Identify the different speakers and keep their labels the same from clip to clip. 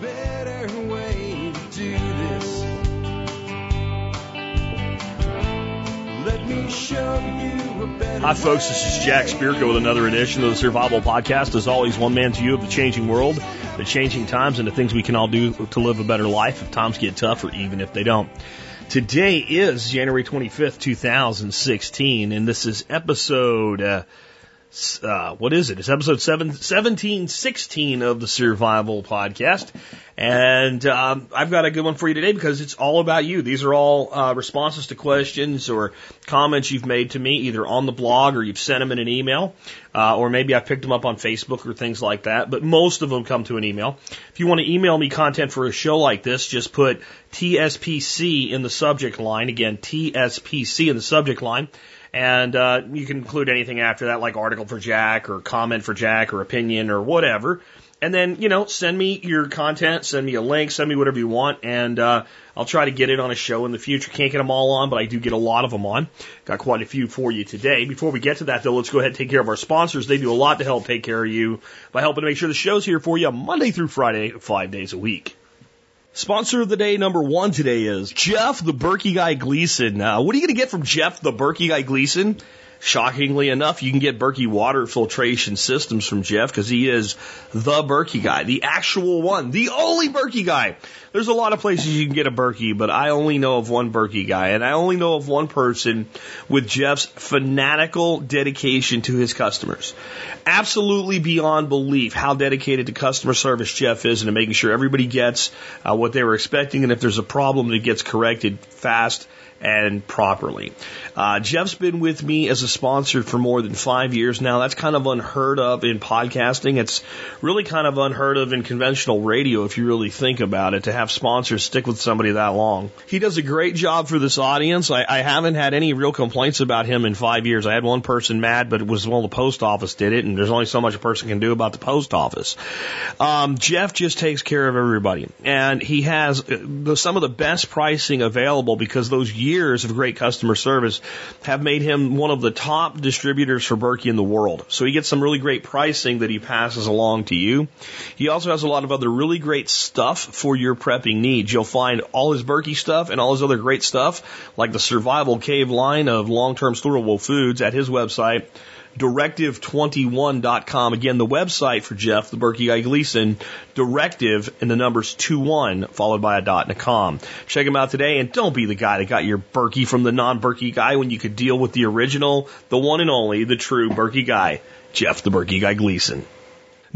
Speaker 1: better way to do this.
Speaker 2: Hi, folks. This is Jack Spirko with another edition of the Survival Podcast. As always, one man's view of the changing world, the changing times, and the things we can all do to live a better life if times get tough or even if they don't. Today is January 25th, 2016, and this is episode, uh, uh, what is it? It's episode seven, 1716 of the Survival Podcast. And um, I've got a good one for you today because it's all about you. These are all uh, responses to questions or comments you've made to me, either on the blog or you've sent them in an email, uh, or maybe I picked them up on Facebook or things like that. But most of them come to an email. If you want to email me content for a show like this, just put TSPC in the subject line. Again, TSPC in the subject line. And uh, you can include anything after that, like article for Jack or comment for Jack or opinion or whatever. And then, you know, send me your content, send me a link, send me whatever you want, and uh, I'll try to get it on a show in the future. Can't get them all on, but I do get a lot of them on. Got quite a few for you today. Before we get to that, though, let's go ahead and take care of our sponsors. They do a lot to help take care of you by helping to make sure the show's here for you Monday through Friday, five days a week. Sponsor of the day number one today is Jeff the Berkey Guy Gleason. Uh, what are you going to get from Jeff the Berkey Guy Gleason? Shockingly enough, you can get Berkey water filtration systems from Jeff because he is the Berkey guy, the actual one, the only Berkey guy. There's a lot of places you can get a Berkey, but I only know of one Berkey guy, and I only know of one person with Jeff's fanatical dedication to his customers. Absolutely beyond belief how dedicated to customer service Jeff is and to making sure everybody gets uh, what they were expecting, and if there's a problem, that it gets corrected fast and properly. Uh, Jeff's been with me as a sponsor for more than five years now. That's kind of unheard of in podcasting. It's really kind of unheard of in conventional radio if you really think about it to have sponsors stick with somebody that long. He does a great job for this audience. I, I haven't had any real complaints about him in five years. I had one person mad, but it was well the post office did it, and there's only so much a person can do about the post office. Um, Jeff just takes care of everybody, and he has uh, the, some of the best pricing available because those years of great customer service have made him one of the top distributors for Berkey in the world. So he gets some really great pricing that he passes along to you. He also has a lot of other really great stuff for your prepping needs. You'll find all his Berkey stuff and all his other great stuff, like the Survival Cave line of long-term storable foods at his website, directive21.com. Again, the website for Jeff, the Berkey Guy Gleason, directive and the numbers 21 followed by a dot and a com. Check him out today and don't be the guy that got your Berkey from the non-Berkey guy when you could deal with the original, the one and only, the true Berkey guy, Jeff the Berkey Guy Gleason.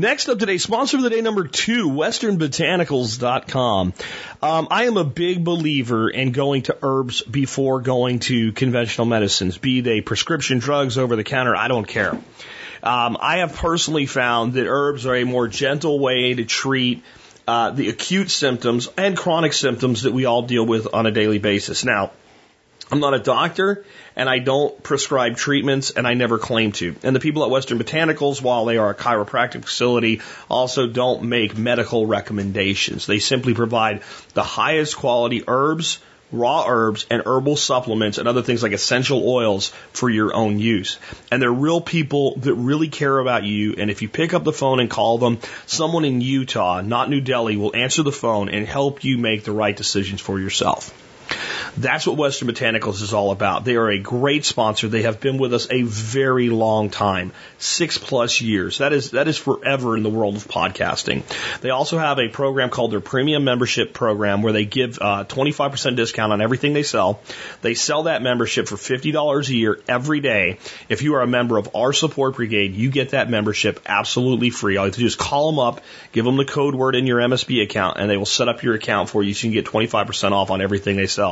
Speaker 2: Next up today, sponsor of the day number two, westernbotanicals.com. Um, I am a big believer in going to herbs before going to conventional medicines, be they prescription drugs over the counter, I don't care. Um, I have personally found that herbs are a more gentle way to treat uh, the acute symptoms and chronic symptoms that we all deal with on a daily basis. Now, I'm not a doctor and I don't prescribe treatments and I never claim to. And the people at Western Botanicals, while they are a chiropractic facility, also don't make medical recommendations. They simply provide the highest quality herbs, raw herbs, and herbal supplements and other things like essential oils for your own use. And they're real people that really care about you. And if you pick up the phone and call them, someone in Utah, not New Delhi, will answer the phone and help you make the right decisions for yourself. That's what Western Botanicals is all about. They are a great sponsor. They have been with us a very long time, six plus years. That is that is forever in the world of podcasting. They also have a program called their Premium Membership Program, where they give uh, 25% discount on everything they sell. They sell that membership for $50 a year every day. If you are a member of our support brigade, you get that membership absolutely free. All you have to do is call them up, give them the code word in your MSB account, and they will set up your account for you so you can get 25% off on everything they sell.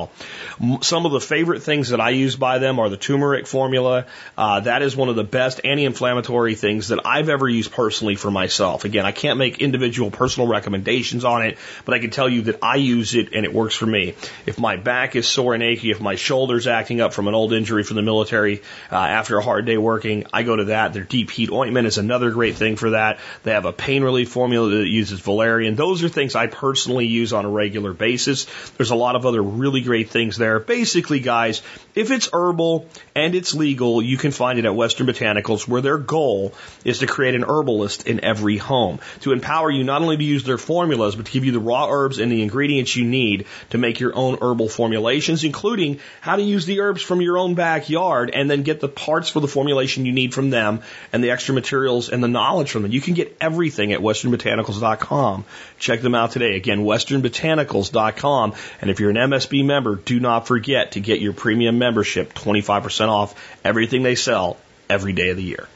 Speaker 2: M- Some of the favorite things that I use by them are the turmeric formula. Uh, that is one of the best anti-inflammatory things that I've ever used personally for myself. Again, I can't make individual personal recommendations on it, but I can tell you that I use it and it works for me. If my back is sore and achy, if my shoulder's acting up from an old injury from the military uh, after a hard day working, I go to that. Their deep heat ointment is another great thing for that. They have a pain relief formula that uses valerian. Those are things I personally use on a regular basis. There's a lot of other really great things there. Basically, guys, if it's herbal and it's legal, you can find it at Western Botanicals, where their goal is to create an herbalist in every home to empower you not only to use their formulas, but to give you the raw herbs and the ingredients you need to make your own herbal formulations, including how to use the herbs from your own backyard and then get the parts for the formulation you need from them and the extra materials and the knowledge from them. You can get everything at westernbotanicals.com. Check them out today. Again, westernbotanicals.com. And if you're an MSB member, do not forget to get your premium membership 25% off everything they sell every day of the year.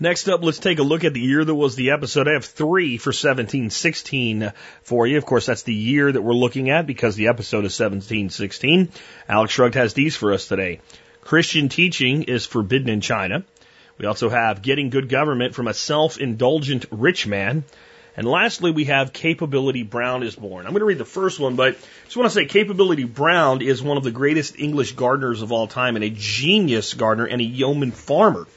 Speaker 2: Next up, let's take a look at the year that was the episode. I have three for 1716 for you. Of course, that's the year that we're looking at because the episode is 1716. Alex Shrugged has these for us today. Christian teaching is forbidden in China. We also have getting good government from a self-indulgent rich man. And lastly, we have Capability Brown is born. I'm going to read the first one, but just want to say Capability Brown is one of the greatest English gardeners of all time and a genius gardener and a yeoman farmer.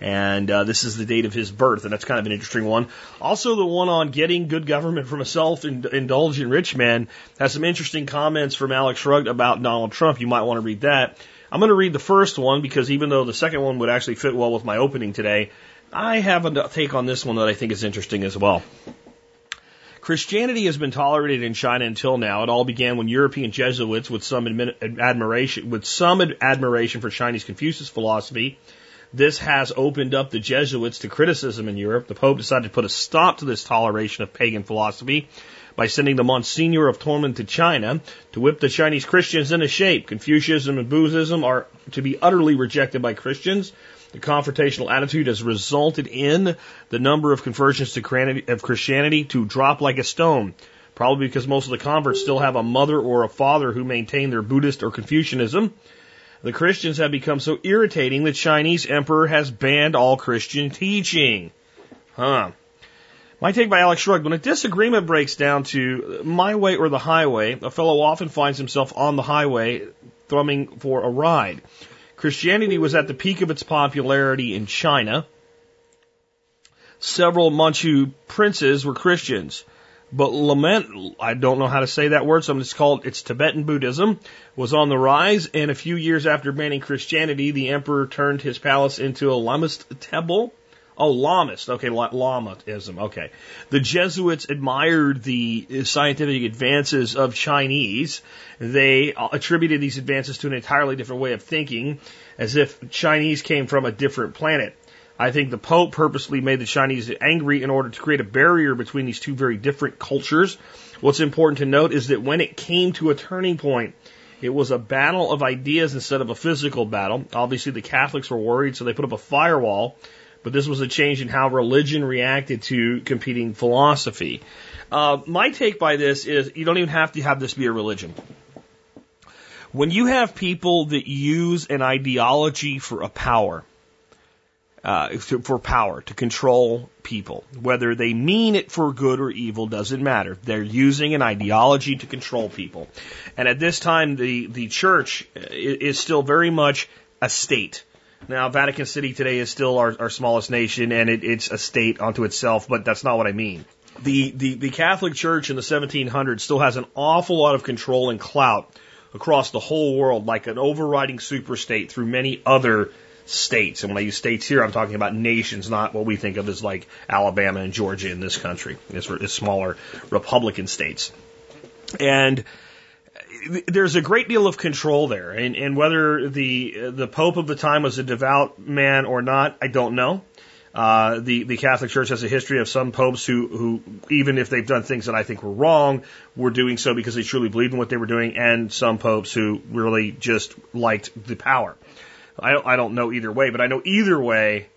Speaker 2: And uh, this is the date of his birth, and that's kind of an interesting one. Also, the one on getting good government from a self-indulgent rich man has some interesting comments from Alex Shrugged about Donald Trump. You might want to read that. I'm going to read the first one because even though the second one would actually fit well with my opening today, I have a take on this one that I think is interesting as well. Christianity has been tolerated in China until now. It all began when European Jesuits, with some admiration, with some admiration for Chinese Confucius philosophy, this has opened up the Jesuits to criticism in Europe. The Pope decided to put a stop to this toleration of pagan philosophy by sending the Monsignor of Tormund to China to whip the Chinese Christians into shape. Confucianism and Buddhism are to be utterly rejected by Christians. The confrontational attitude has resulted in the number of conversions to of Christianity to drop like a stone. Probably because most of the converts still have a mother or a father who maintain their Buddhist or Confucianism. The Christians have become so irritating the Chinese emperor has banned all Christian teaching. Huh. My take by Alex Shrugged. When a disagreement breaks down to my way or the highway, a fellow often finds himself on the highway thrumming for a ride. Christianity was at the peak of its popularity in China. Several Manchu princes were Christians. But lament, I don't know how to say that word, so I'm called it's Tibetan Buddhism, was on the rise, and a few years after banning Christianity, the emperor turned his palace into a Lamist temple. Oh, Lamist. Okay, Lamaism. Okay. The Jesuits admired the scientific advances of Chinese. They uh, attributed these advances to an entirely different way of thinking, as if Chinese came from a different planet. I think the Pope purposely made the Chinese angry in order to create a barrier between these two very different cultures. What's important to note is that when it came to a turning point, it was a battle of ideas instead of a physical battle. Obviously, the Catholics were worried, so they put up a firewall, but this was a change in how religion reacted to competing philosophy. Uh, my take by this is you don't even have to have this be a religion. When you have people that use an ideology for a power, uh, for power to control people. Whether they mean it for good or evil doesn't matter. They're using an ideology to control people. And at this time, the, the church is still very much a state. Now, Vatican City today is still our, our smallest nation and it, it's a state unto itself, but that's not what I mean. The, the, the Catholic Church in the 1700s still has an awful lot of control and clout across the whole world, like an overriding superstate through many other states. And when I use states here, I'm talking about nations, not what we think of as like Alabama and Georgia in this country. It's, it's smaller Republican states. And there's a great deal of control there, and, and whether the the Pope of the time was a devout man or not, I don't know. Uh, the the Catholic Church has a history of some popes who who even if they've done things that I think were wrong, were doing so because they truly believed in what they were doing, and some popes who really just liked the power. I don't, I don't know either way, but I know either way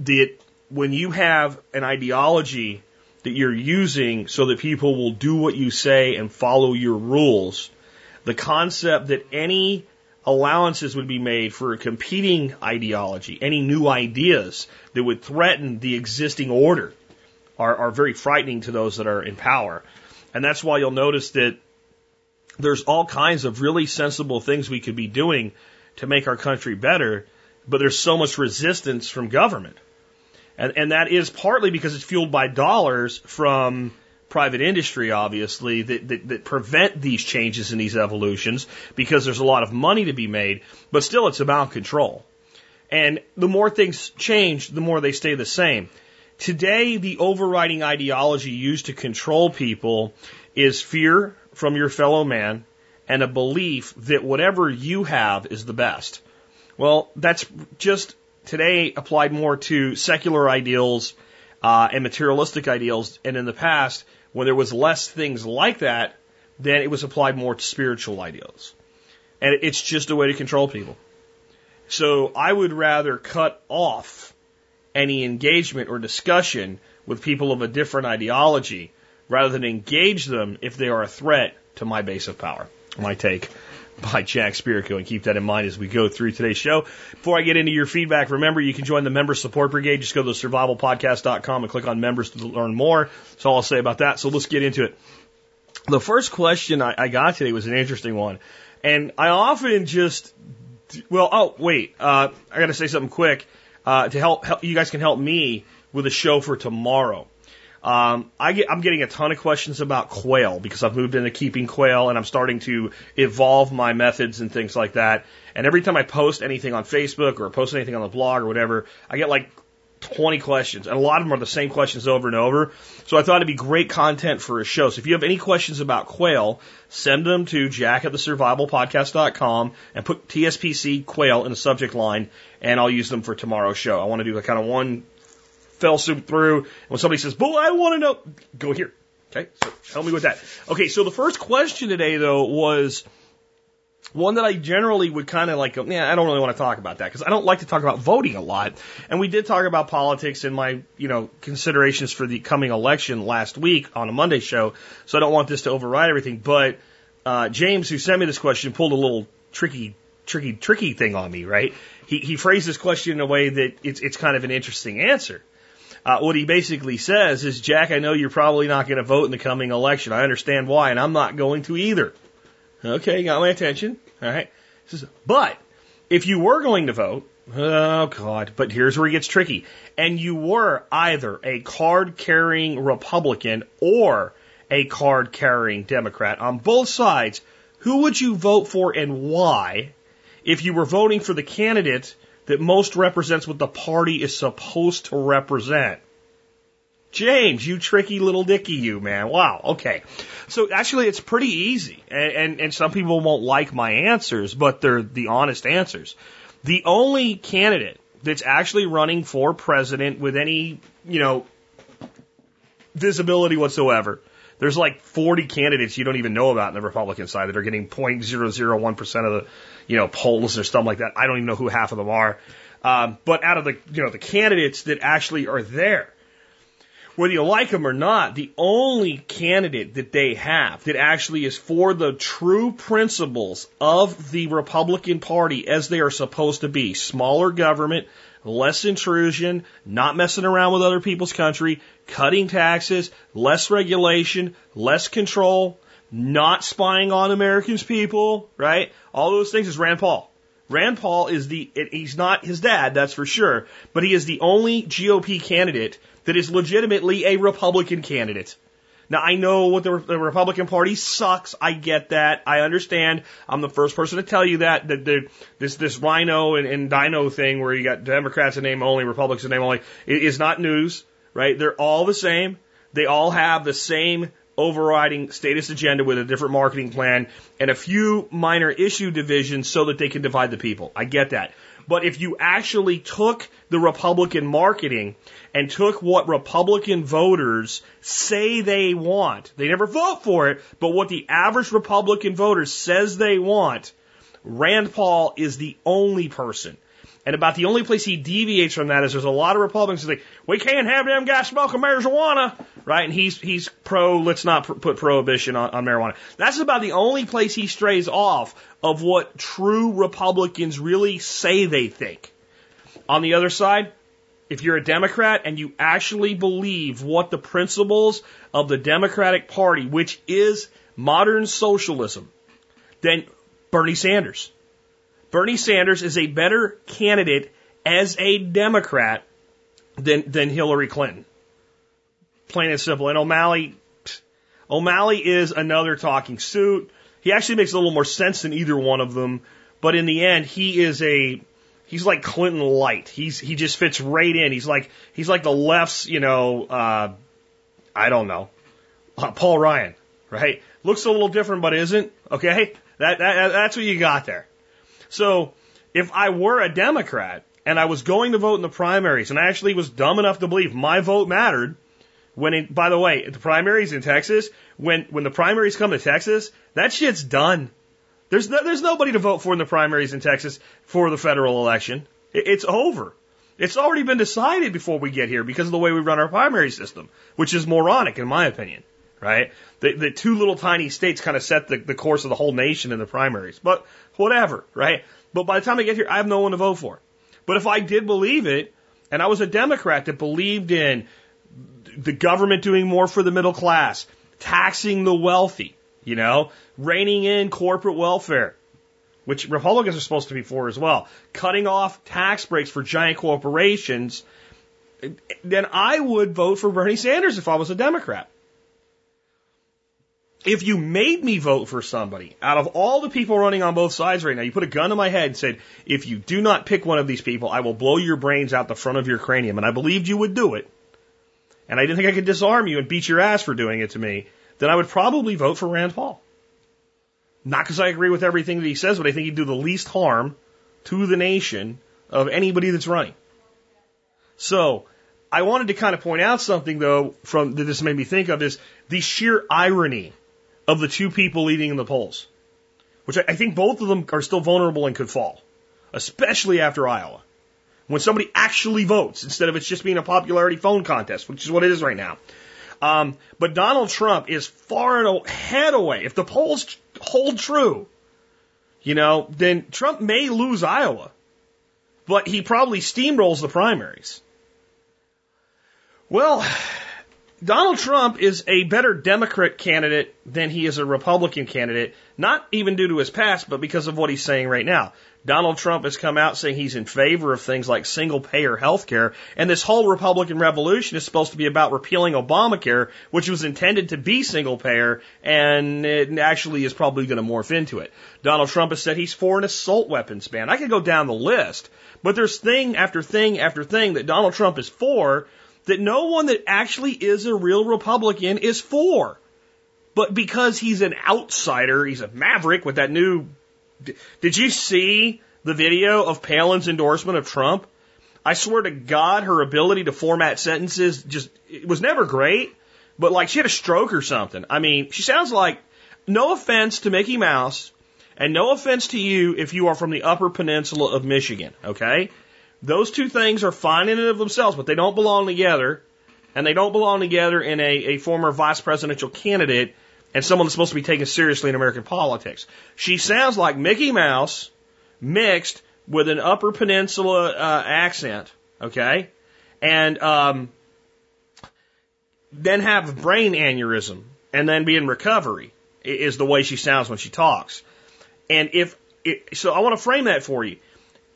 Speaker 2: that when you have an ideology that you're using so that people will do what you say and follow your rules, the concept that any allowances would be made for a competing ideology, any new ideas that would threaten the existing order are, are very frightening to those that are in power. And that's why you'll notice that there's all kinds of really sensible things we could be doing to make our country better, but there's so much resistance from government. And, and that is partly because it's fueled by dollars from private industry, obviously, that, that, that prevent these changes and these evolutions because there's a lot of money to be made, but still it's about control. And the more things change, the more they stay the same. Today, the overriding ideology used to control people is fear from your fellow man and a belief that whatever you have is the best. Well, that's just today applied more to secular ideals uh, and materialistic ideals. And in the past, when there was less things like that, then it was applied more to spiritual ideals. And it's just a way to control people. So I would rather cut off any engagement or discussion with people of a different ideology rather than engage them if they are a threat to my base of power. My take by Jack Spirko. and keep that in mind as we go through today's show. Before I get into your feedback, remember you can join the Member Support Brigade. Just go to survivalpodcast.com and click on members to learn more. That's all I'll say about that. So let's get into it. The first question I, I got today was an interesting one. And I often just, well, oh, wait, uh, I got to say something quick uh, to help, help, you guys can help me with a show for tomorrow. Um, I get, I'm getting a ton of questions about quail because I've moved into keeping quail and I'm starting to evolve my methods and things like that. And every time I post anything on Facebook or post anything on the blog or whatever, I get like 20 questions, and a lot of them are the same questions over and over. So I thought it'd be great content for a show. So if you have any questions about quail, send them to jack at the survivalpodcast.com and put TSPC quail in the subject line, and I'll use them for tomorrow's show. I want to do a kind of one fell through. And when somebody says, "Well, I want to know," go here. Okay, so help me with that. Okay, so the first question today though was one that I generally would kind of like, yeah, I don't really want to talk about that because I don't like to talk about voting a lot. And we did talk about politics in my, you know, considerations for the coming election last week on a Monday show. So I don't want this to override everything. But uh, James, who sent me this question, pulled a little tricky, tricky, tricky thing on me, right? He, he phrased this question in a way that it's, it's kind of an interesting answer. Uh, what he basically says is, Jack, I know you're probably not going to vote in the coming election. I understand why, and I'm not going to either. Okay, got my attention. All right. Says, but if you were going to vote, oh God, but here's where it gets tricky. And you were either a card carrying Republican or a card carrying Democrat on both sides, who would you vote for and why if you were voting for the candidate that most represents what the party is supposed to represent? James, you tricky little dicky, you man. Wow. Okay. So actually, it's pretty easy, and, and, and some people won't like my answers, but they're the honest answers. The only candidate that's actually running for president with any, you know, visibility whatsoever. There's like 40 candidates you don't even know about in the Republican side that are getting 0.001% of the, you know, polls or stuff like that. I don't even know who half of them are. Um, but out of the, you know, the candidates that actually are there, whether you like them or not, the only candidate that they have that actually is for the true principles of the Republican Party as they are supposed to be smaller government, less intrusion, not messing around with other people's country, cutting taxes, less regulation, less control, not spying on Americans' people, right? All those things is Rand Paul. Rand Paul is the, he's not his dad, that's for sure, but he is the only GOP candidate that is legitimately a Republican candidate. Now I know what the, the, Republican Party sucks. I get that. I understand. I'm the first person to tell you that. That the, this this RINO and, and DINO thing where you got Democrats in name only, Republicans in name only, is not news, right? They're all the same. They all have the same overriding status agenda with a different marketing plan and a few minor issue divisions so that they can divide the people. I get that. But if you actually took the Republican marketing and took what Republican voters say they want, they never vote for it, but what the average Republican voter says they want, Rand Paul is the only person. And about the only place he deviates from that is there's a lot of Republicans who say, we can't have them guys smoking marijuana, right? And he's, he's pro, let's not pr- put prohibition on, on marijuana. That's about the only place he strays off of what true Republicans really say they think. On the other side, if you're a Democrat and you actually believe what the principles of the Democratic Party, which is modern socialism, then Bernie Sanders. Bernie Sanders is a better candidate as a Democrat than, than Hillary Clinton. Plain and simple. And O'Malley, O'Malley is another talking suit. He actually makes a little more sense than either one of them, but in the end, he is a he's like Clinton light. He's he just fits right in. He's like he's like the left's, you know, uh, I don't know, uh, Paul Ryan, right? Looks a little different, but isn't. Okay, that, that that's what you got there. So if I were a Democrat and I was going to vote in the primaries, and I actually was dumb enough to believe my vote mattered, when it, by the way, the primaries in Texas, when when the primaries come to Texas, that shit's done. There's no, there's nobody to vote for in the primaries in Texas for the federal election. It, it's over. It's already been decided before we get here because of the way we run our primary system, which is moronic in my opinion. Right? The, the two little tiny states kind of set the, the course of the whole nation in the primaries. But whatever, right? But by the time I get here, I have no one to vote for. But if I did believe it, and I was a Democrat that believed in the government doing more for the middle class, taxing the wealthy, you know, reining in corporate welfare, which Republicans are supposed to be for as well, cutting off tax breaks for giant corporations, then I would vote for Bernie Sanders if I was a Democrat. If you made me vote for somebody out of all the people running on both sides right now, you put a gun to my head and said, if you do not pick one of these people, I will blow your brains out the front of your cranium. And I believed you would do it. And I didn't think I could disarm you and beat your ass for doing it to me. Then I would probably vote for Rand Paul. Not because I agree with everything that he says, but I think he'd do the least harm to the nation of anybody that's running. So, I wanted to kind of point out something though from that this made me think of is the sheer irony of the two people leading in the polls, which I, I think both of them are still vulnerable and could fall, especially after Iowa. When somebody actually votes instead of it's just being a popularity phone contest, which is what it is right now. Um, but Donald Trump is far and ahead away. If the polls hold true, you know, then Trump may lose Iowa, but he probably steamrolls the primaries. Well, Donald Trump is a better Democrat candidate than he is a Republican candidate, not even due to his past, but because of what he's saying right now. Donald Trump has come out saying he's in favor of things like single payer health care, and this whole Republican revolution is supposed to be about repealing Obamacare, which was intended to be single payer, and it actually is probably going to morph into it. Donald Trump has said he's for an assault weapons ban. I could go down the list, but there's thing after thing after thing that Donald Trump is for that no one that actually is a real Republican is for. But because he's an outsider, he's a maverick with that new. Did you see the video of Palin's endorsement of Trump? I swear to God, her ability to format sentences just, was never great, but like she had a stroke or something. I mean, she sounds like, no offense to Mickey Mouse, and no offense to you if you are from the Upper Peninsula of Michigan, okay? Those two things are fine in and of themselves, but they don't belong together. And they don't belong together in a, a former vice presidential candidate and someone that's supposed to be taken seriously in American politics. She sounds like Mickey Mouse mixed with an Upper Peninsula uh, accent, okay? And um, then have brain aneurysm and then be in recovery is the way she sounds when she talks. And if it, so, I want to frame that for you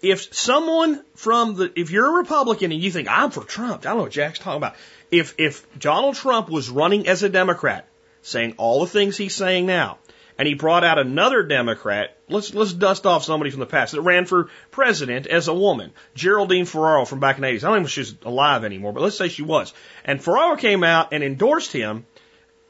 Speaker 2: if someone from the, if you're a Republican and you think I'm for Trump, I don't know what Jack's talking about. If if Donald Trump was running as a Democrat, saying all the things he's saying now, and he brought out another Democrat, let's let's dust off somebody from the past that ran for president as a woman, Geraldine Ferraro from back in the 80s. I don't know if she's alive anymore, but let's say she was. And Ferraro came out and endorsed him,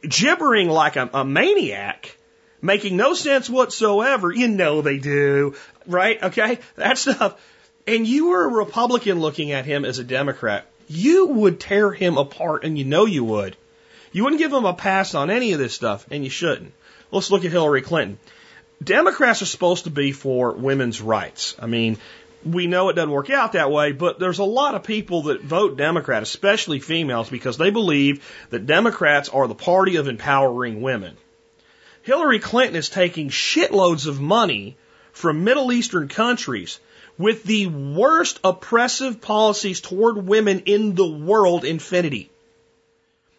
Speaker 2: gibbering like a, a maniac making no sense whatsoever. You know they do, right? Okay, that stuff. And you were a Republican looking at him as a Democrat. You would tear him apart, and you know you would. You wouldn't give them a pass on any of this stuff, and you shouldn't. Let's look at Hillary Clinton. Democrats are supposed to be for women's rights. I mean, we know it doesn't work out that way, but there's a lot of people that vote Democrat, especially females, because they believe that Democrats are the party of empowering women. Hillary Clinton is taking shitloads of money from Middle Eastern countries with the worst oppressive policies toward women in the world, infinity.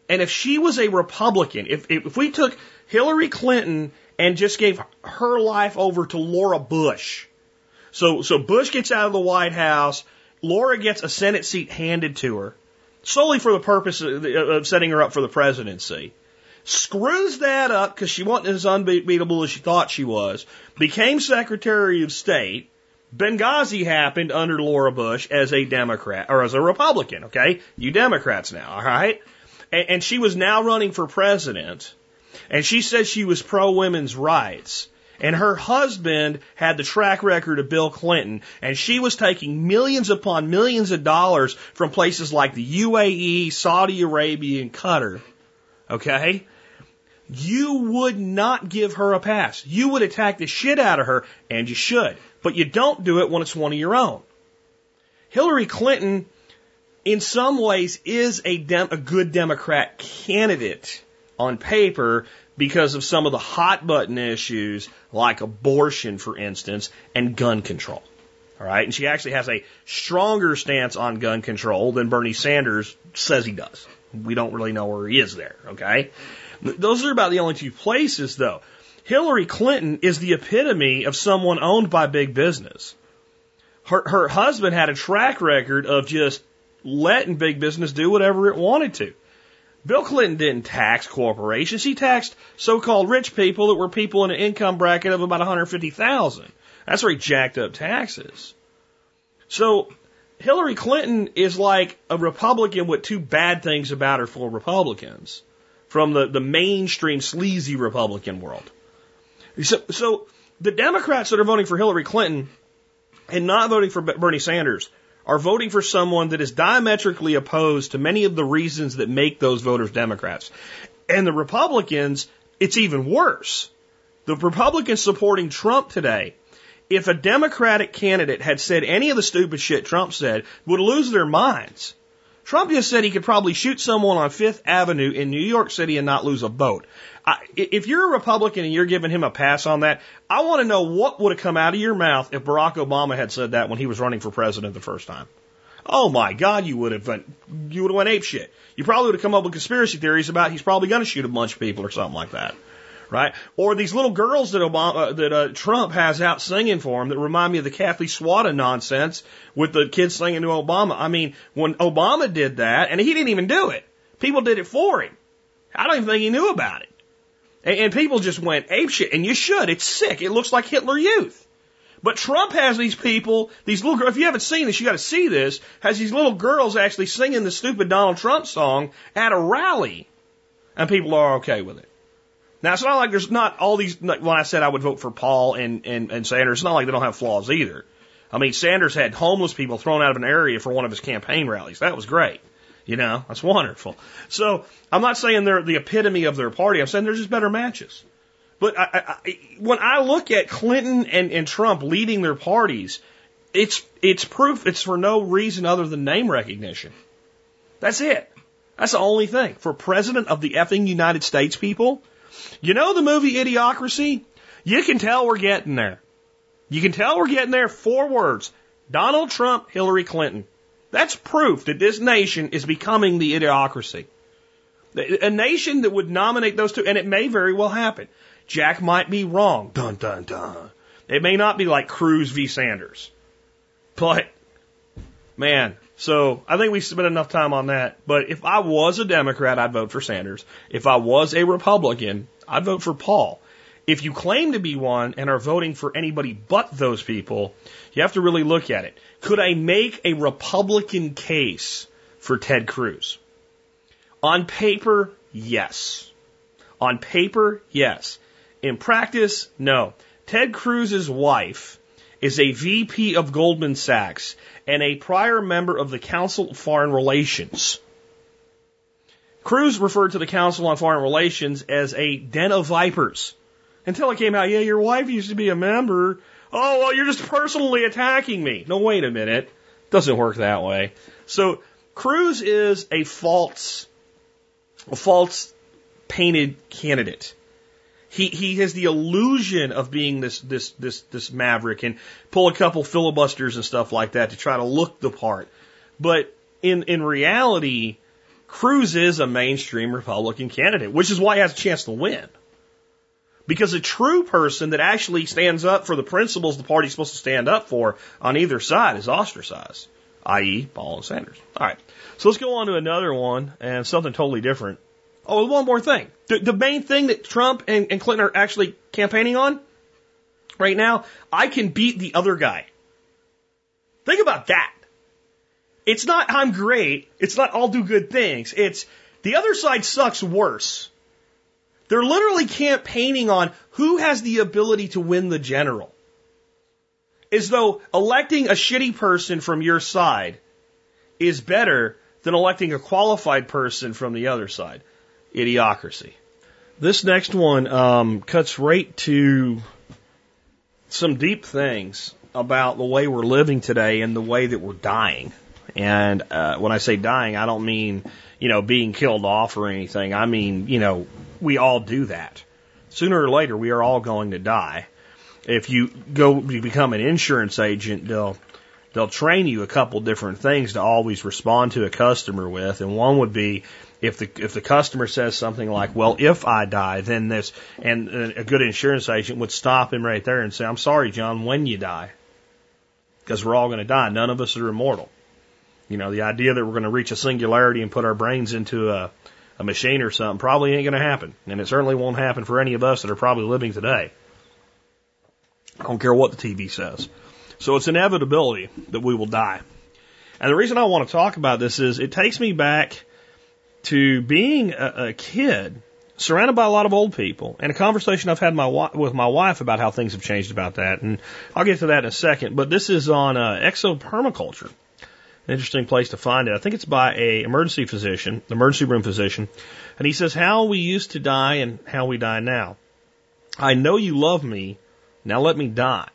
Speaker 2: And if she was a Republican, if, if we took Hillary Clinton and just gave her life over to Laura Bush, so, so Bush gets out of the White House, Laura gets a Senate seat handed to her, solely for the purpose of, of setting her up for the presidency. screws that up because she wasn't as unbeatable as she thought she was, became Secretary of State. Benghazi happened under Laura Bush as a Democrat or as a Republican, okay? You Democrats now, all right? And, and she was now running for president, and she said she was pro women's rights. And her husband had the track record of Bill Clinton, and she was taking millions upon millions of dollars from places like the UAE, Saudi Arabia, and Qatar. Okay? You would not give her a pass. You would attack the shit out of her, and you should. But you don't do it when it's one of your own. Hillary Clinton, in some ways, is a, dem- a good Democrat candidate on paper because of some of the hot button issues like abortion, for instance, and gun control. All right. And she actually has a stronger stance on gun control than Bernie Sanders says he does. We don't really know where he is there. Okay. Those are about the only two places though. Hillary Clinton is the epitome of someone owned by big business. Her, her husband had a track record of just letting big business do whatever it wanted to. Bill Clinton didn't tax corporations. He taxed so-called rich people that were people in an income bracket of about 150,000. That's where he jacked up taxes. So Hillary Clinton is like a Republican with two bad things about her for Republicans from the, the mainstream sleazy Republican world. So, so the Democrats that are voting for Hillary Clinton and not voting for Bernie Sanders are voting for someone that is diametrically opposed to many of the reasons that make those voters Democrats. And the Republicans, it's even worse. The Republicans supporting Trump today, if a Democratic candidate had said any of the stupid shit Trump said, would lose their minds. Trump just said he could probably shoot someone on Fifth Avenue in New York City and not lose a vote. If you're a Republican and you're giving him a pass on that, I want to know what would have come out of your mouth if Barack Obama had said that when he was running for president the first time. Oh my God, you would have went, you would have went ape shit. You probably would have come up with conspiracy theories about he's probably going to shoot a bunch of people or something like that, right? Or these little girls that Obama, uh, that uh, Trump has out singing for him that remind me of the Kathy Swada nonsense with the kids singing to Obama. I mean, when Obama did that, and he didn't even do it, people did it for him. I don't even think he knew about it. And, and people just went ape shit, and you should. It's sick. It looks like Hitler Youth. But Trump has these people, these little girls, if you haven't seen this, you got to see this, has these little girls actually singing the stupid Donald Trump song at a rally. And people are okay with it. Now, it's not like there's not all these, when I said I would vote for Paul and, and, and Sanders, it's not like they don't have flaws either. I mean, Sanders had homeless people thrown out of an area for one of his campaign rallies. That was great. You know, that's wonderful. So I'm not saying they're the epitome of their party. I'm saying they're just better matches. But I, I, when I look at Clinton and, and Trump leading their parties, it's it's proof it's for no reason other than name recognition. That's it. That's the only thing. For president of the effing United States, people, you know the movie Idiocracy? You can tell we're getting there. You can tell we're getting there. Four words. Donald Trump, Hillary Clinton. That's proof that this nation is becoming the idiocracy. A nation that would nominate those two, and it may very well happen. Jack might be wrong. Dun, dun, dun. It may not be like Cruz v. Sanders. But, man, so I think we spent enough time on that. But if I was a Democrat, I'd vote for Sanders. If I was a Republican, I'd vote for Paul. If you claim to be one and are voting for anybody but those people, you have to really look at it. Could I make a Republican case for Ted Cruz? On paper, yes. On paper, yes. In practice, no. Ted Cruz's wife is a VP of Goldman Sachs and a prior member of the Council of Foreign Relations. Cruz referred to the Council on Foreign Relations as a den of vipers. Until it came out, yeah, your wife used to be a member. Oh, well, you're just personally attacking me. No, wait a minute. Doesn't work that way. So Cruz is a false, a false painted candidate. He he has the illusion of being this this this this maverick and pull a couple filibusters and stuff like that to try to look the part. But in in reality, Cruz is a mainstream Republican candidate, which is why he has a chance to win. Because a true person that actually stands up for the principles the party's supposed to stand up for on either side is ostracized, i.e., Paul and Sanders. All right. So let's go on to another one and something totally different. Oh, one more thing. The, the main thing that Trump and, and Clinton are actually campaigning on right now, I can beat the other guy. Think about that. It's not I'm great. It's not I'll do good things. It's the other side sucks worse. They're literally campaigning on who has the ability to win the general. As though electing a shitty person from your side is better than electing a qualified person from the other side. Idiocracy. This next one um, cuts right to some deep things about the way we're living today and the way that we're dying. And uh, when I say dying, I don't mean you know being killed off or anything. I mean you know we all do that. Sooner or later, we are all going to die. If you go you become an insurance agent, they'll they'll train you a couple different things to always respond to a customer with, and one would be if the if the customer says something like, "Well, if I die, then this," and a good insurance agent would stop him right there and say, "I'm sorry, John, when you die, because we're all going to die. None of us are immortal." You know, the idea that we're going to reach a singularity and put our brains into a, a machine or something probably ain't going to happen. And it certainly won't happen for any of us that are probably living today. I don't care what the TV says. So it's inevitability that we will die. And the reason I want to talk about this is it takes me back to being a, a kid surrounded by a lot of old people and a conversation I've had my with my wife about how things have changed about that. And I'll get to that in a second. But this is on uh, exopermaculture interesting place to find it. I think it's by a emergency physician, the emergency room physician, and he says how we used to die and how we die now. I know you love me, now let me die.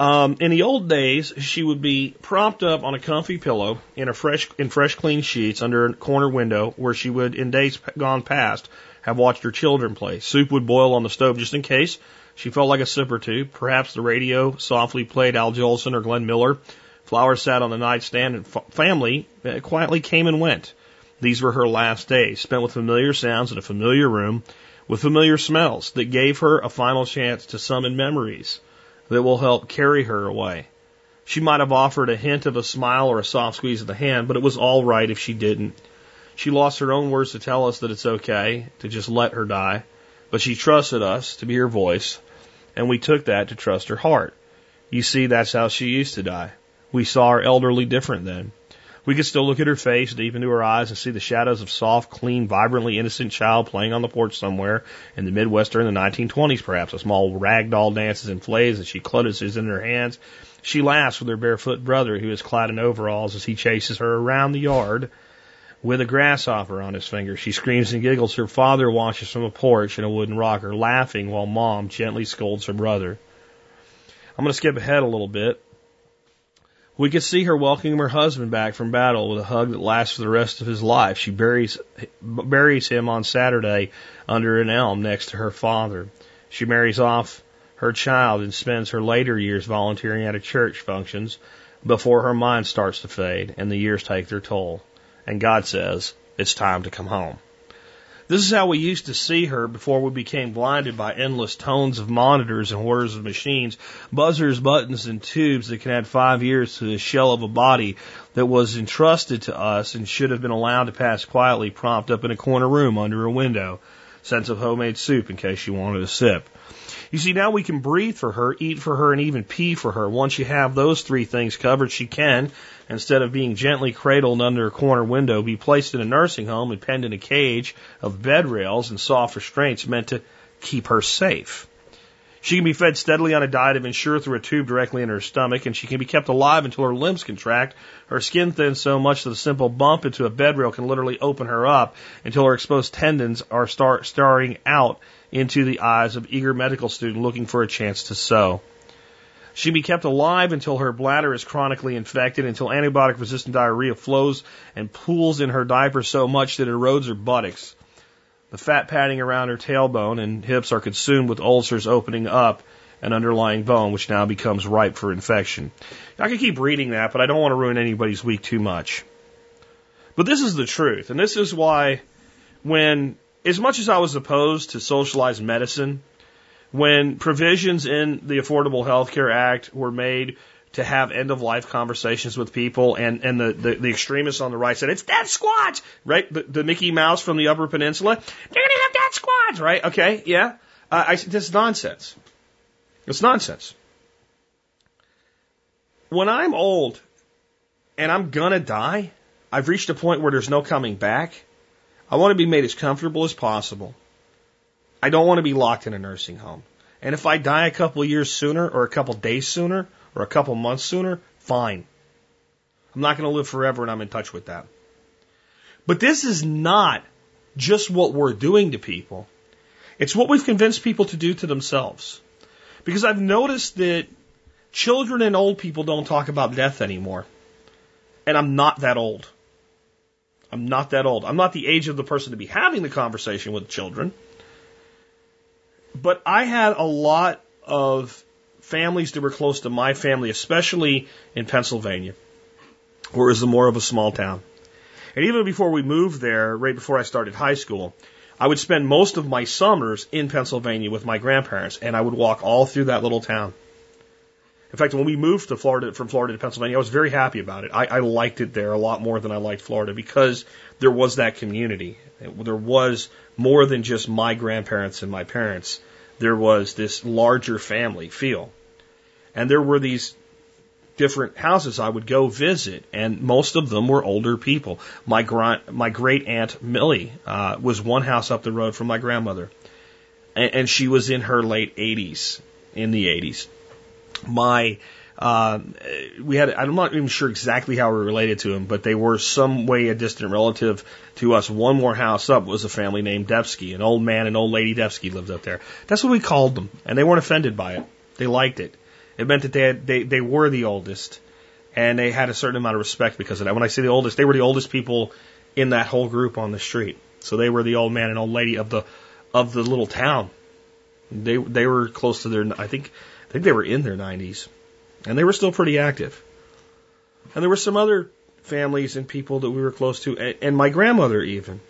Speaker 2: Um, in the old days, she would be propped up on a comfy pillow in a fresh, in fresh, clean sheets under a corner window where she would, in days gone past, have watched her children play. Soup would boil on the stove just in case. She felt like a sip or two. Perhaps the radio softly played Al Jolson or Glenn Miller. Flowers sat on the nightstand and family uh, quietly came and went. These were her last days, spent with familiar sounds in a familiar room, with familiar smells that gave her a final chance to summon memories that will help carry her away. She might have offered a hint of a smile or a soft squeeze of the hand, but it was all right if she didn't. She lost her own words to tell us that it's okay to just let her die, but she trusted us to be her voice, and we took that to trust her heart. You see, that's how she used to die. We saw her elderly different then. We could still look at her face, deep into her eyes, and see the shadows of soft, clean, vibrantly innocent child playing on the porch somewhere in the Midwest or in the 1920s, perhaps. A small rag doll dances and plays as she clutches in her hands. She laughs with her barefoot brother, who is clad in overalls, as he chases her around the yard with a grasshopper on his finger. She screams and giggles. Her father watches from a porch in a wooden rocker, laughing while mom gently scolds her brother. I'm going to skip ahead a little bit. We could see her welcoming her husband back from battle with a hug that lasts for the rest of his life. She buries, buries him on Saturday under an elm next to her father. She marries off her child and spends her later years volunteering at a church functions before her mind starts to fade and the years take their toll. And God says, it's time to come home. This is how we used to see her before we became blinded by endless tones of monitors and hordes of machines, buzzers, buttons, and tubes that can add five years to the shell of a body that was entrusted to us and should have been allowed to pass quietly propped up in a corner room under a window. Sense of homemade soup in case you wanted a sip. You see, now we can breathe for her, eat for her, and even pee for her. Once you have those three things covered, she can, instead of being gently cradled under a corner window, be placed in a nursing home and penned in a cage of bed rails and soft restraints meant to keep her safe. She can be fed steadily on a diet of Ensure through a tube directly in her stomach, and she can be kept alive until her limbs contract. Her skin thins so much that a simple bump into a bed rail can literally open her up until her exposed tendons are start starting out into the eyes of eager medical student looking for a chance to sew. She be kept alive until her bladder is chronically infected, until antibiotic resistant diarrhea flows and pools in her diaper so much that it erodes her buttocks. The fat padding around her tailbone and hips are consumed with ulcers opening up an underlying bone, which now becomes ripe for infection. I could keep reading that, but I don't want to ruin anybody's week too much. But this is the truth, and this is why when, as much as I was opposed to socialized medicine, when provisions in the Affordable Health Care Act were made to have end of life conversations with people, and and the, the, the extremists on the right said it's death squads, right? The, the Mickey Mouse from the Upper Peninsula, they're gonna have death squads, right? Okay, yeah. Uh, I this is nonsense. It's nonsense. When I'm old and I'm gonna die, I've reached a point where there's no coming back. I want to be made as comfortable as possible. I don't want to be locked in a nursing home. And if I die a couple years sooner or a couple days sooner, or a couple months sooner, fine. I'm not going to live forever and I'm in touch with that. But this is not just what we're doing to people. It's what we've convinced people to do to themselves. Because I've noticed that children and old people don't talk about death anymore. And I'm not that old. I'm not that old. I'm not the age of the person to be having the conversation with children. But I had a lot of families that were close to my family, especially in Pennsylvania, where it was more of a small town. And even before we moved there, right before I started high school, I would spend most of my summers in Pennsylvania with my grandparents, and I would walk all through that little town. In fact, when we moved to Florida, from Florida to Pennsylvania, I was very happy about it. I, I liked it there a lot more than I liked Florida because there was that community. There was more than just my grandparents and my parents there was this larger family feel. And there were these different houses I would go visit, and most of them were older people. My my great aunt Millie uh, was one house up the road from my grandmother, and, and she was in her late 80s, in the 80s. My uh, we had, I'm not even sure exactly how we related to them, but they were some way a distant relative to us. One more house up was a family named Devsky. An old man and old lady Devsky lived up there. That's what we called them, and they weren't offended by it. They liked it. It meant that they had, they, they were the oldest, and they had a certain amount of respect because of that. When I say the oldest, they were the oldest people in that whole group on the street. So they were the old man and old lady of the, of the little town. They, they were close to their, I think, I think they were in their 90s. And they were still pretty active. And there were some other families and people that we were close to, and my grandmother even.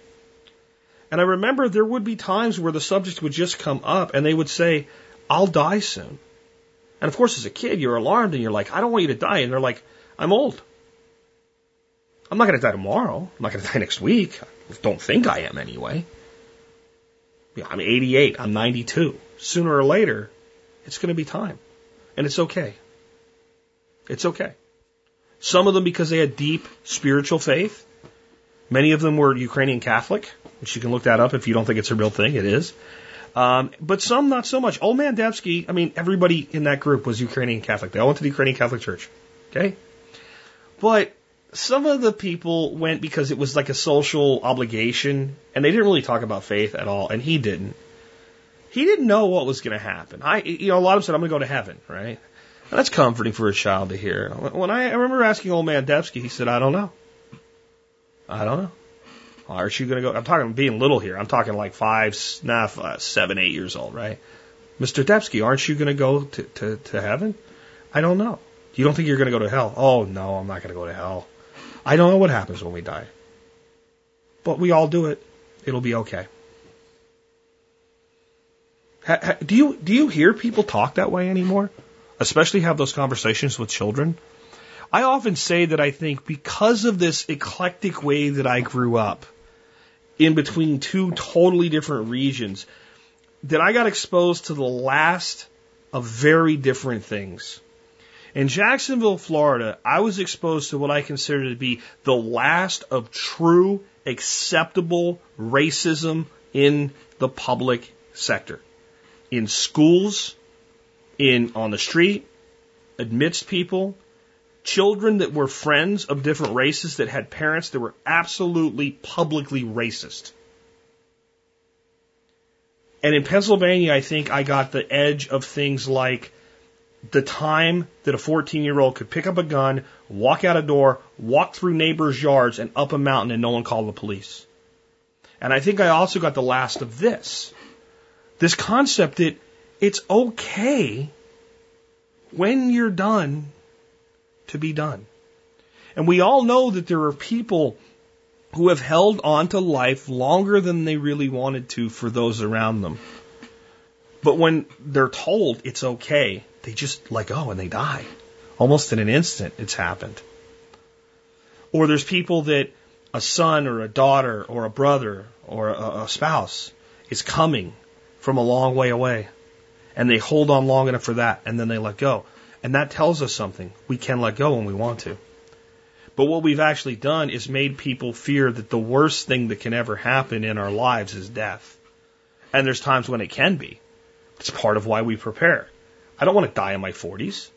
Speaker 2: And I remember there would be times where the subject would just come up and they would say, I'll die soon. And of course, as a kid, you're alarmed and you're like, I don't want you to die. And they're like, I'm old. I'm not going to die tomorrow. I'm not going to die next week. I don't think I am anyway. Yeah, I'm 88. I'm 92. Sooner or later, it's going to be time. And it's okay. It's okay. Some of them because they had deep spiritual faith. Many of them were Ukrainian Catholic, which you can look that up if you don't think it's a real thing. It is. Um, but some not so much. Old man I mean, everybody in that group was Ukrainian Catholic. They all went to the Ukrainian Catholic Church. Okay? But some of the people went because it was like a social obligation, and they didn't really talk about faith at all, and he didn't. He didn't know what was going to happen. I, you know, a lot of them said, I'm going to go to heaven, right? That's comforting for a child to hear. When I, I remember asking old man Devsky, he said, I don't know. I don't know. Aren't you going to go? I'm talking being little here. I'm talking like five, nah, five, uh, seven, eight years old, right? Mr. Devsky, aren't you going to go to, to, to heaven? I don't know. You don't think you're going to go to hell? Oh, no, I'm not going to go to hell. I don't know what happens when we die. But we all do it. It'll be okay. Ha, ha, do you do you hear people talk that way anymore? Especially have those conversations with children. I often say that I think because of this eclectic way that I grew up in between two totally different regions, that I got exposed to the last of very different things. In Jacksonville, Florida, I was exposed to what I consider to be the last of true acceptable racism in the public sector. In schools, in on the street, amidst people, children that were friends of different races that had parents that were absolutely publicly racist. And in Pennsylvania, I think I got the edge of things like the time that a 14 year old could pick up a gun, walk out a door, walk through neighbors' yards, and up a mountain, and no one called the police. And I think I also got the last of this. This concept that it's okay when you're done to be done. And we all know that there are people who have held on to life longer than they really wanted to for those around them. But when they're told it's okay, they just let go and they die. Almost in an instant, it's happened. Or there's people that a son or a daughter or a brother or a, a spouse is coming from a long way away. And they hold on long enough for that and then they let go. And that tells us something. We can let go when we want to. But what we've actually done is made people fear that the worst thing that can ever happen in our lives is death. And there's times when it can be. It's part of why we prepare. I don't want to die in my 40s.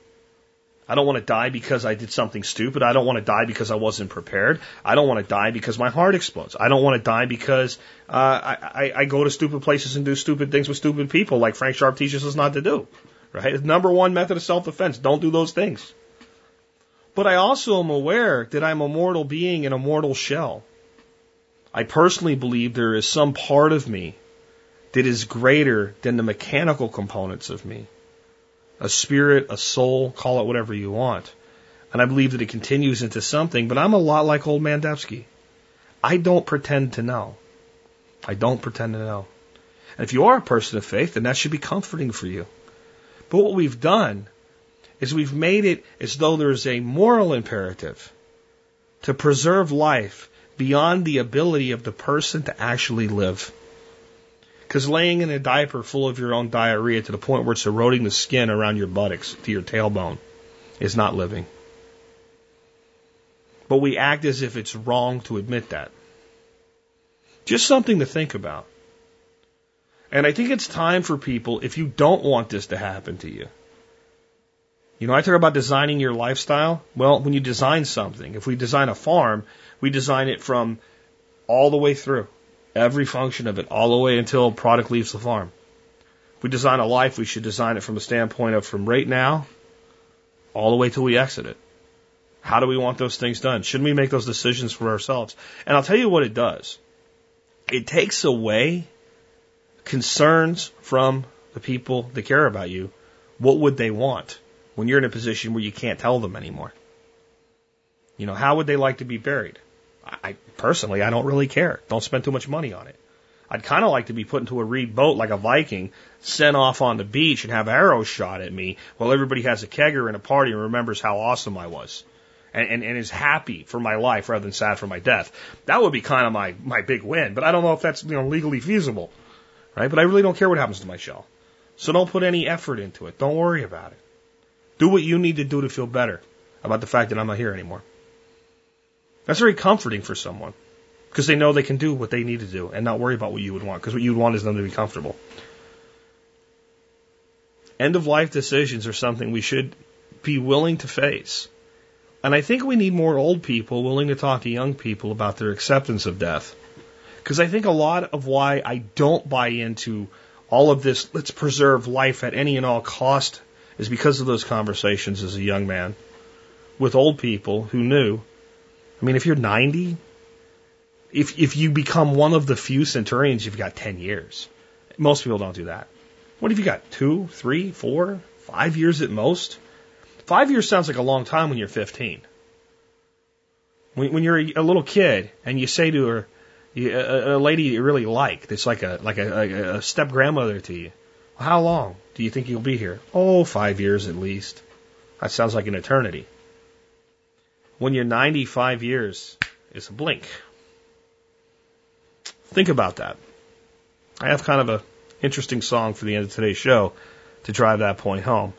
Speaker 2: I don't want to die because I did something stupid. I don't want to die because I wasn't prepared. I don't want to die because my heart explodes. I don't want to die because uh, I, I, go to stupid places and do stupid things with stupid people, like Frank Sharp teaches us not to do. Right? Number one method of self-defense: don't do those things. But I also am aware that I'm a mortal being in a mortal shell. I personally believe there is some part of me that is greater than the mechanical components of me a spirit, a soul, call it whatever you want. And I believe that it continues into something, but I'm a lot like old man Devsky. I don't pretend to know. I don't pretend to know. And if you are a person of faith, then that should be comforting for you. But what we've done is we've made it as though there's a moral imperative to preserve life beyond the ability of the person to actually live. Because laying in a diaper full of your own diarrhea to the point where it's eroding the skin around your buttocks to your tailbone is not living. But we act as if it's wrong to admit that. Just something to think about. And I think it's time for people, if you don't want this to happen to you. You know, I talk about designing your lifestyle. Well, when you design something, if we design a farm, we design it from all the way through. Every function of it, all the way until product leaves the farm. If we design a life, we should design it from a standpoint of from right now all the way till we exit it. How do we want those things done? Shouldn't we make those decisions for ourselves? And I'll tell you what it does. It takes away concerns from the people that care about you. What would they want when you're in a position where you can't tell them anymore? You know, how would they like to be buried? I personally, I don't really care. Don't spend too much money on it. I'd kind of like to be put into a reed boat like a Viking, sent off on the beach and have arrows shot at me while everybody has a kegger and a party and remembers how awesome I was. And, and, and is happy for my life rather than sad for my death. That would be kind of my, my big win, but I don't know if that's, you know, legally feasible. Right? But I really don't care what happens to my shell. So don't put any effort into it. Don't worry about it. Do what you need to do to feel better about the fact that I'm not here anymore. That's very comforting for someone because they know they can do what they need to do and not worry about what you would want because what you would want is them to be comfortable. End of life decisions are something we should be willing to face. And I think we need more old people willing to talk to young people about their acceptance of death. Because I think a lot of why I don't buy into all of this, let's preserve life at any and all cost, is because of those conversations as a young man with old people who knew I mean, if you're 90, if, if you become one of the few centurions, you've got 10 years. Most people don't do that. What have you got? Two, three, four, five years at most? Five years sounds like a long time when you're 15. When, when you're a, little kid and you say to her, a, a lady you really like, that's like a like a, a step grandmother to you. How long do you think you'll be here? Oh, five years at least. That sounds like an eternity when you're 95 years is a blink. Think about that. I have kind of a interesting song for the end of today's show to drive that point home.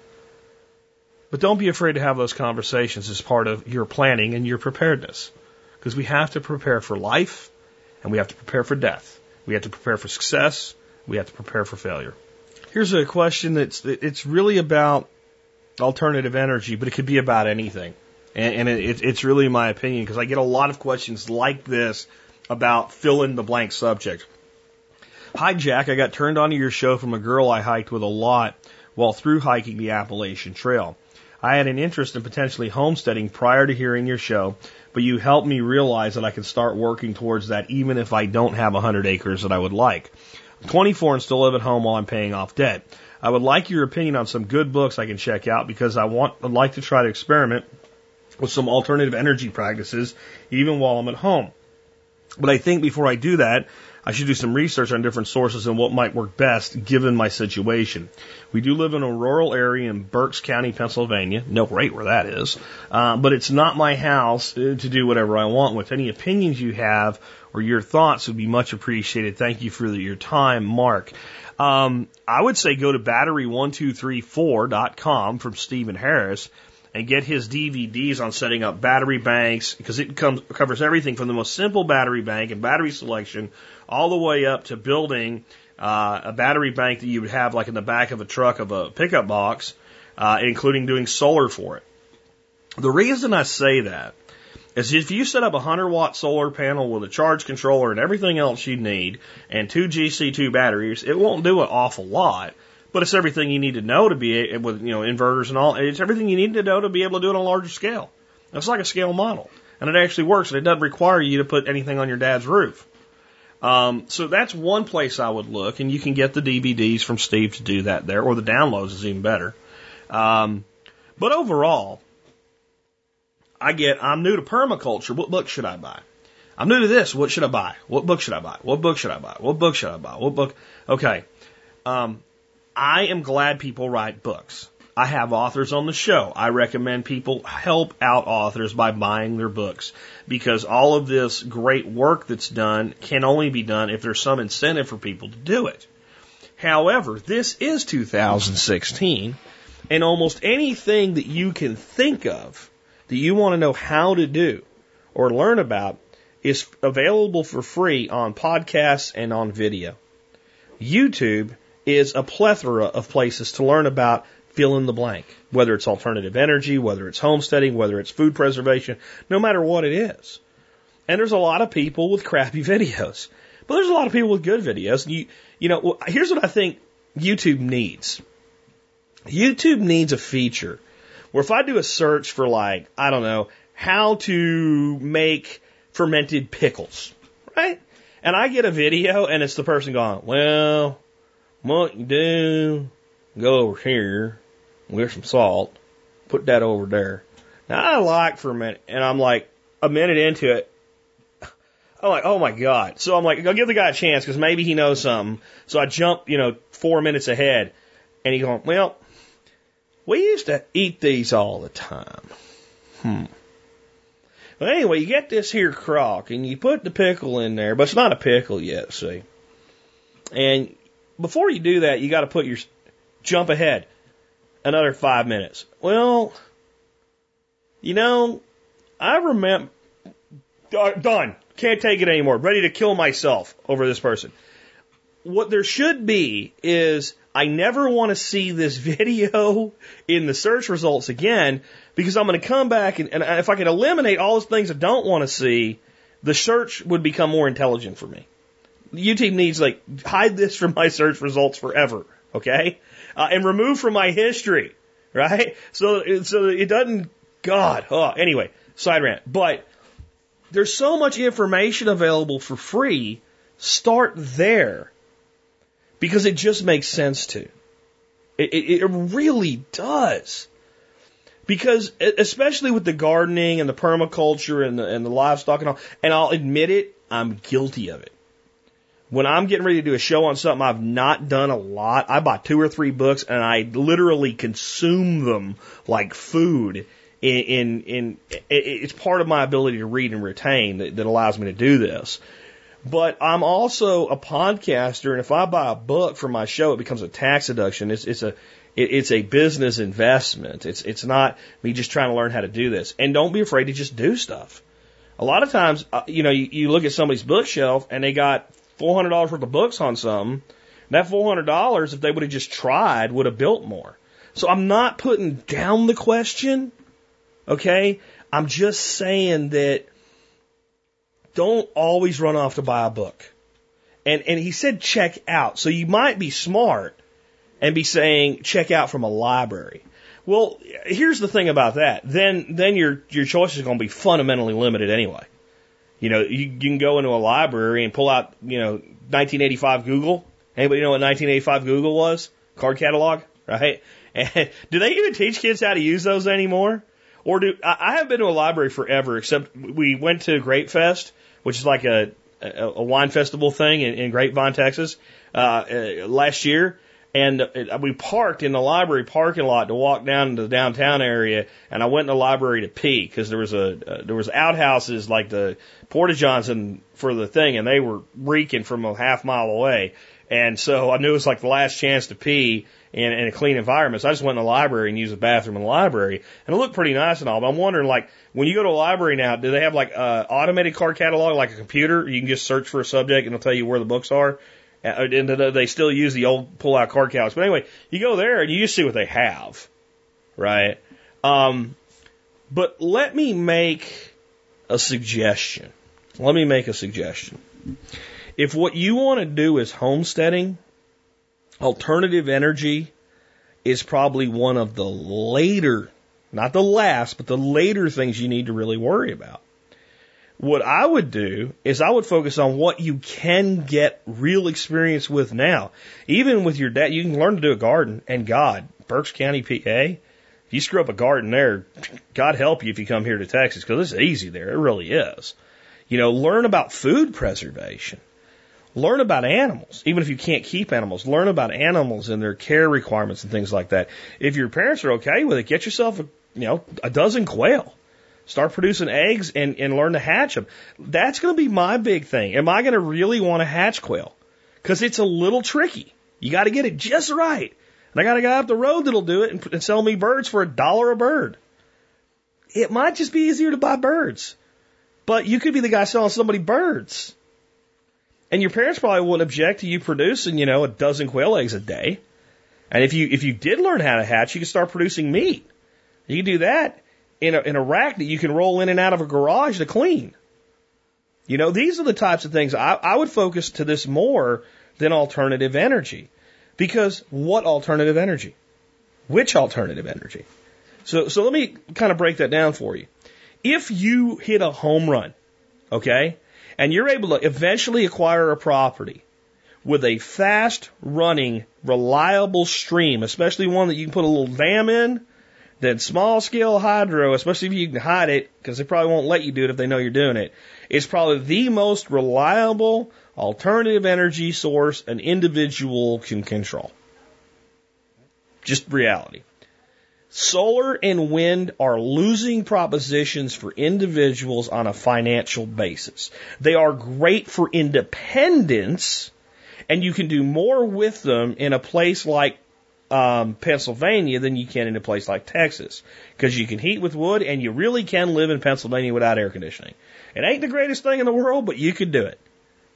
Speaker 2: But don't be afraid to have those conversations as part of your planning and your preparedness. Because we have to prepare for life and we have to prepare for death. We have to prepare for success. We have to prepare for failure. Here's a question that's, it's really about alternative energy, but it could be about anything. And, and it, it's really my opinion because I get a lot of questions like this about fill in the blank subject. Hi, Jack. I got turned on to your show from a girl I hiked with a lot while through hiking the Appalachian Trail. I had an interest in potentially homesteading prior to hearing your show, but you helped me realize that I can start working towards that even if I don't have 100 acres that I would like. I'm 24 and still live at home while I'm paying off debt. I would like your opinion on some good books I can check out because I want, I'd like to try to experiment with some alternative energy practices even while I'm at home. But I think before I do that, I should do some research on different sources and what might work best given my situation. We do live in a rural area in Berks County, Pennsylvania. No rate where that is. Uh, but it's not my house uh, to do whatever I want with. Any opinions you have or your thoughts would be much appreciated. Thank you for your time, Mark. Um, I would say go to battery1234.com from Stephen Harris and get his DVDs on setting up battery banks because it comes, covers everything from the most simple battery bank and battery selection all the way up to building uh, a battery bank that you would have like in the back of a truck of a pickup box, uh, including doing solar for it. The reason I say that is if you set up a 100 watt solar panel with a charge controller and everything else you need and two GC2 batteries, it won't do an awful lot. But it's everything you need to know to be with you know inverters and all. It's everything you need to know to be able to do it on a larger scale. It's like a scale model, and it actually works, and it doesn't require you to put anything on your dad's roof. Um, so that's one place I would look, and you can get the DVDs from Steve to do that there, or the downloads is even better. Um, but overall, I get I'm new to permaculture. What book should I buy? I'm new to this. What should I buy? What book should I buy? What book should I buy? What book should I buy? What book? Okay. Um, I am glad people write books. I have authors on the show. I recommend people help out authors by buying their books because all of this great work that's done can only be done if there's some incentive for people to do it. However, this is 2016 and almost anything that you can think of that you want to know how to do or learn about is available for free on podcasts and on video. YouTube is a plethora of places to learn about fill in the blank, whether it's alternative energy, whether it's homesteading, whether it's food preservation, no matter what it is. And there's a lot of people with crappy videos, but there's a lot of people with good videos. You, you know, here's what I think YouTube needs. YouTube needs a feature where if I do a search for like, I don't know, how to make fermented pickles, right? And I get a video and it's the person going, well, what you do, go over here, get some salt, put that over there. Now I like for a minute, and I'm like a minute into it. I'm like, oh my god. So I'm like, I'll give the guy a chance because maybe he knows something. So I jump, you know, four minutes ahead, and he going, well, we used to eat these all the time. Hmm. Well, anyway, you get this here crock and you put the pickle in there, but it's not a pickle yet, see. And before you do that, you got to put your jump ahead another five minutes. Well, you know, I remember uh, done. Can't take it anymore. Ready to kill myself over this person. What there should be is I never want to see this video in the search results again because I'm going to come back and, and if I can eliminate all those things I don't want to see, the search would become more intelligent for me. YouTube needs like hide this from my search results forever, okay? Uh, and remove from my history, right? So so it doesn't. God, oh, anyway, side rant. But there's so much information available for free. Start there because it just makes sense to. It, it, it really does. Because especially with the gardening and the permaculture and the, and the livestock and all, and I'll admit it, I'm guilty of it when I'm getting ready to do a show on something I've not done a lot, I buy two or three books and I literally consume them like food. In, in, in it's part of my ability to read and retain that, that allows me to do this. But I'm also a podcaster, and if I buy a book for my show, it becomes a tax deduction. It's, it's a it, it's a business investment. It's it's not me just trying to learn how to do this. And don't be afraid to just do stuff. A lot of times, uh, you know, you, you look at somebody's bookshelf and they got $400 worth of books on some, that $400, if they would have just tried, would have built more. So I'm not putting down the question, okay? I'm just saying that don't always run off to buy a book. And, and he said check out. So you might be smart and be saying check out from a library. Well, here's the thing about that. Then, then your, your choice is going to be fundamentally limited anyway. You know, you, can go into a library and pull out, you know, 1985 Google. Anybody know what 1985 Google was? Card catalog, right? And do they even teach kids how to use those anymore? Or do I, I have been to a library forever, except we went to Grape Fest, which is like a a, a wine festival thing in, in Grapevine, Texas, uh, uh, last year. And uh, we parked in the library parking lot to walk down to the downtown area, and I went in the library to pee because there was a uh, there was outhouses like the Porta Johnson for the thing, and they were reeking from a half mile away. And so I knew it was like the last chance to pee in, in a clean environment. So I just went in the library and used the bathroom in the library, and it looked pretty nice and all. But I'm wondering, like, when you go to a library now, do they have like a automated card catalog, like a computer? You can just search for a subject and it'll tell you where the books are. And they still use the old pull-out card catalogs. But anyway, you go there and you just see what they have, right? Um, but let me make a suggestion. Let me make a suggestion. If what you want to do is homesteading, alternative energy is probably one of the later, not the last, but the later things you need to really worry about. What I would do is I would focus on what you can get real experience with now. Even with your dad, you can learn to do a garden and God, Berks County, PA, if you screw up a garden there, God help you if you come here to Texas because it's easy there. It really is. You know, learn about food preservation. Learn about animals, even if you can't keep animals. Learn about animals and their care requirements and things like that. If your parents are okay with it, get yourself a, you know, a dozen quail. Start producing eggs and, and learn to hatch them. That's going to be my big thing. Am I going to really want to hatch quail? Because it's a little tricky. You got to get it just right. And I got a guy up the road that'll do it and, and sell me birds for a dollar a bird. It might just be easier to buy birds. But you could be the guy selling somebody birds. And your parents probably wouldn't object to you producing, you know, a dozen quail eggs a day. And if you if you did learn how to hatch, you could start producing meat. You can do that in a, in a rack that you can roll in and out of a garage to clean. You know, these are the types of things I, I would focus to this more than alternative energy. Because what alternative energy? Which alternative energy? So, so let me kind of break that down for you. If you hit a home run, okay, and you're able to eventually acquire a property with a fast running, reliable stream, especially one that you can put a little dam in then small scale hydro, especially if you can hide it, because they probably won't let you do it if they know you're doing it, is probably the most reliable alternative energy source an individual can control. Just reality. Solar and wind are losing propositions for individuals on a financial basis. They are great for independence, and you can do more with them in a place like um, Pennsylvania than you can in a place like Texas because you can heat with wood and you really can live in Pennsylvania without air conditioning. It ain't the greatest thing in the world, but you could do it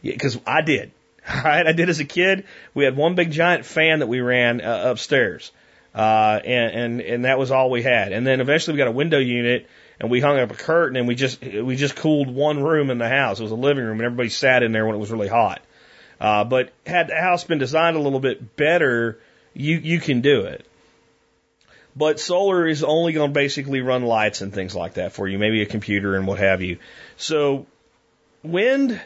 Speaker 2: because I did. All right, I did as a kid. We had one big giant fan that we ran uh, upstairs, uh, and and and that was all we had. And then eventually we got a window unit, and we hung up a curtain, and we just we just cooled one room in the house. It was a living room, and everybody sat in there when it was really hot. Uh, but had the house been designed a little bit better, you, you can do it. But solar is only going to basically run lights and things like that for you, maybe a computer and what have you. So wind,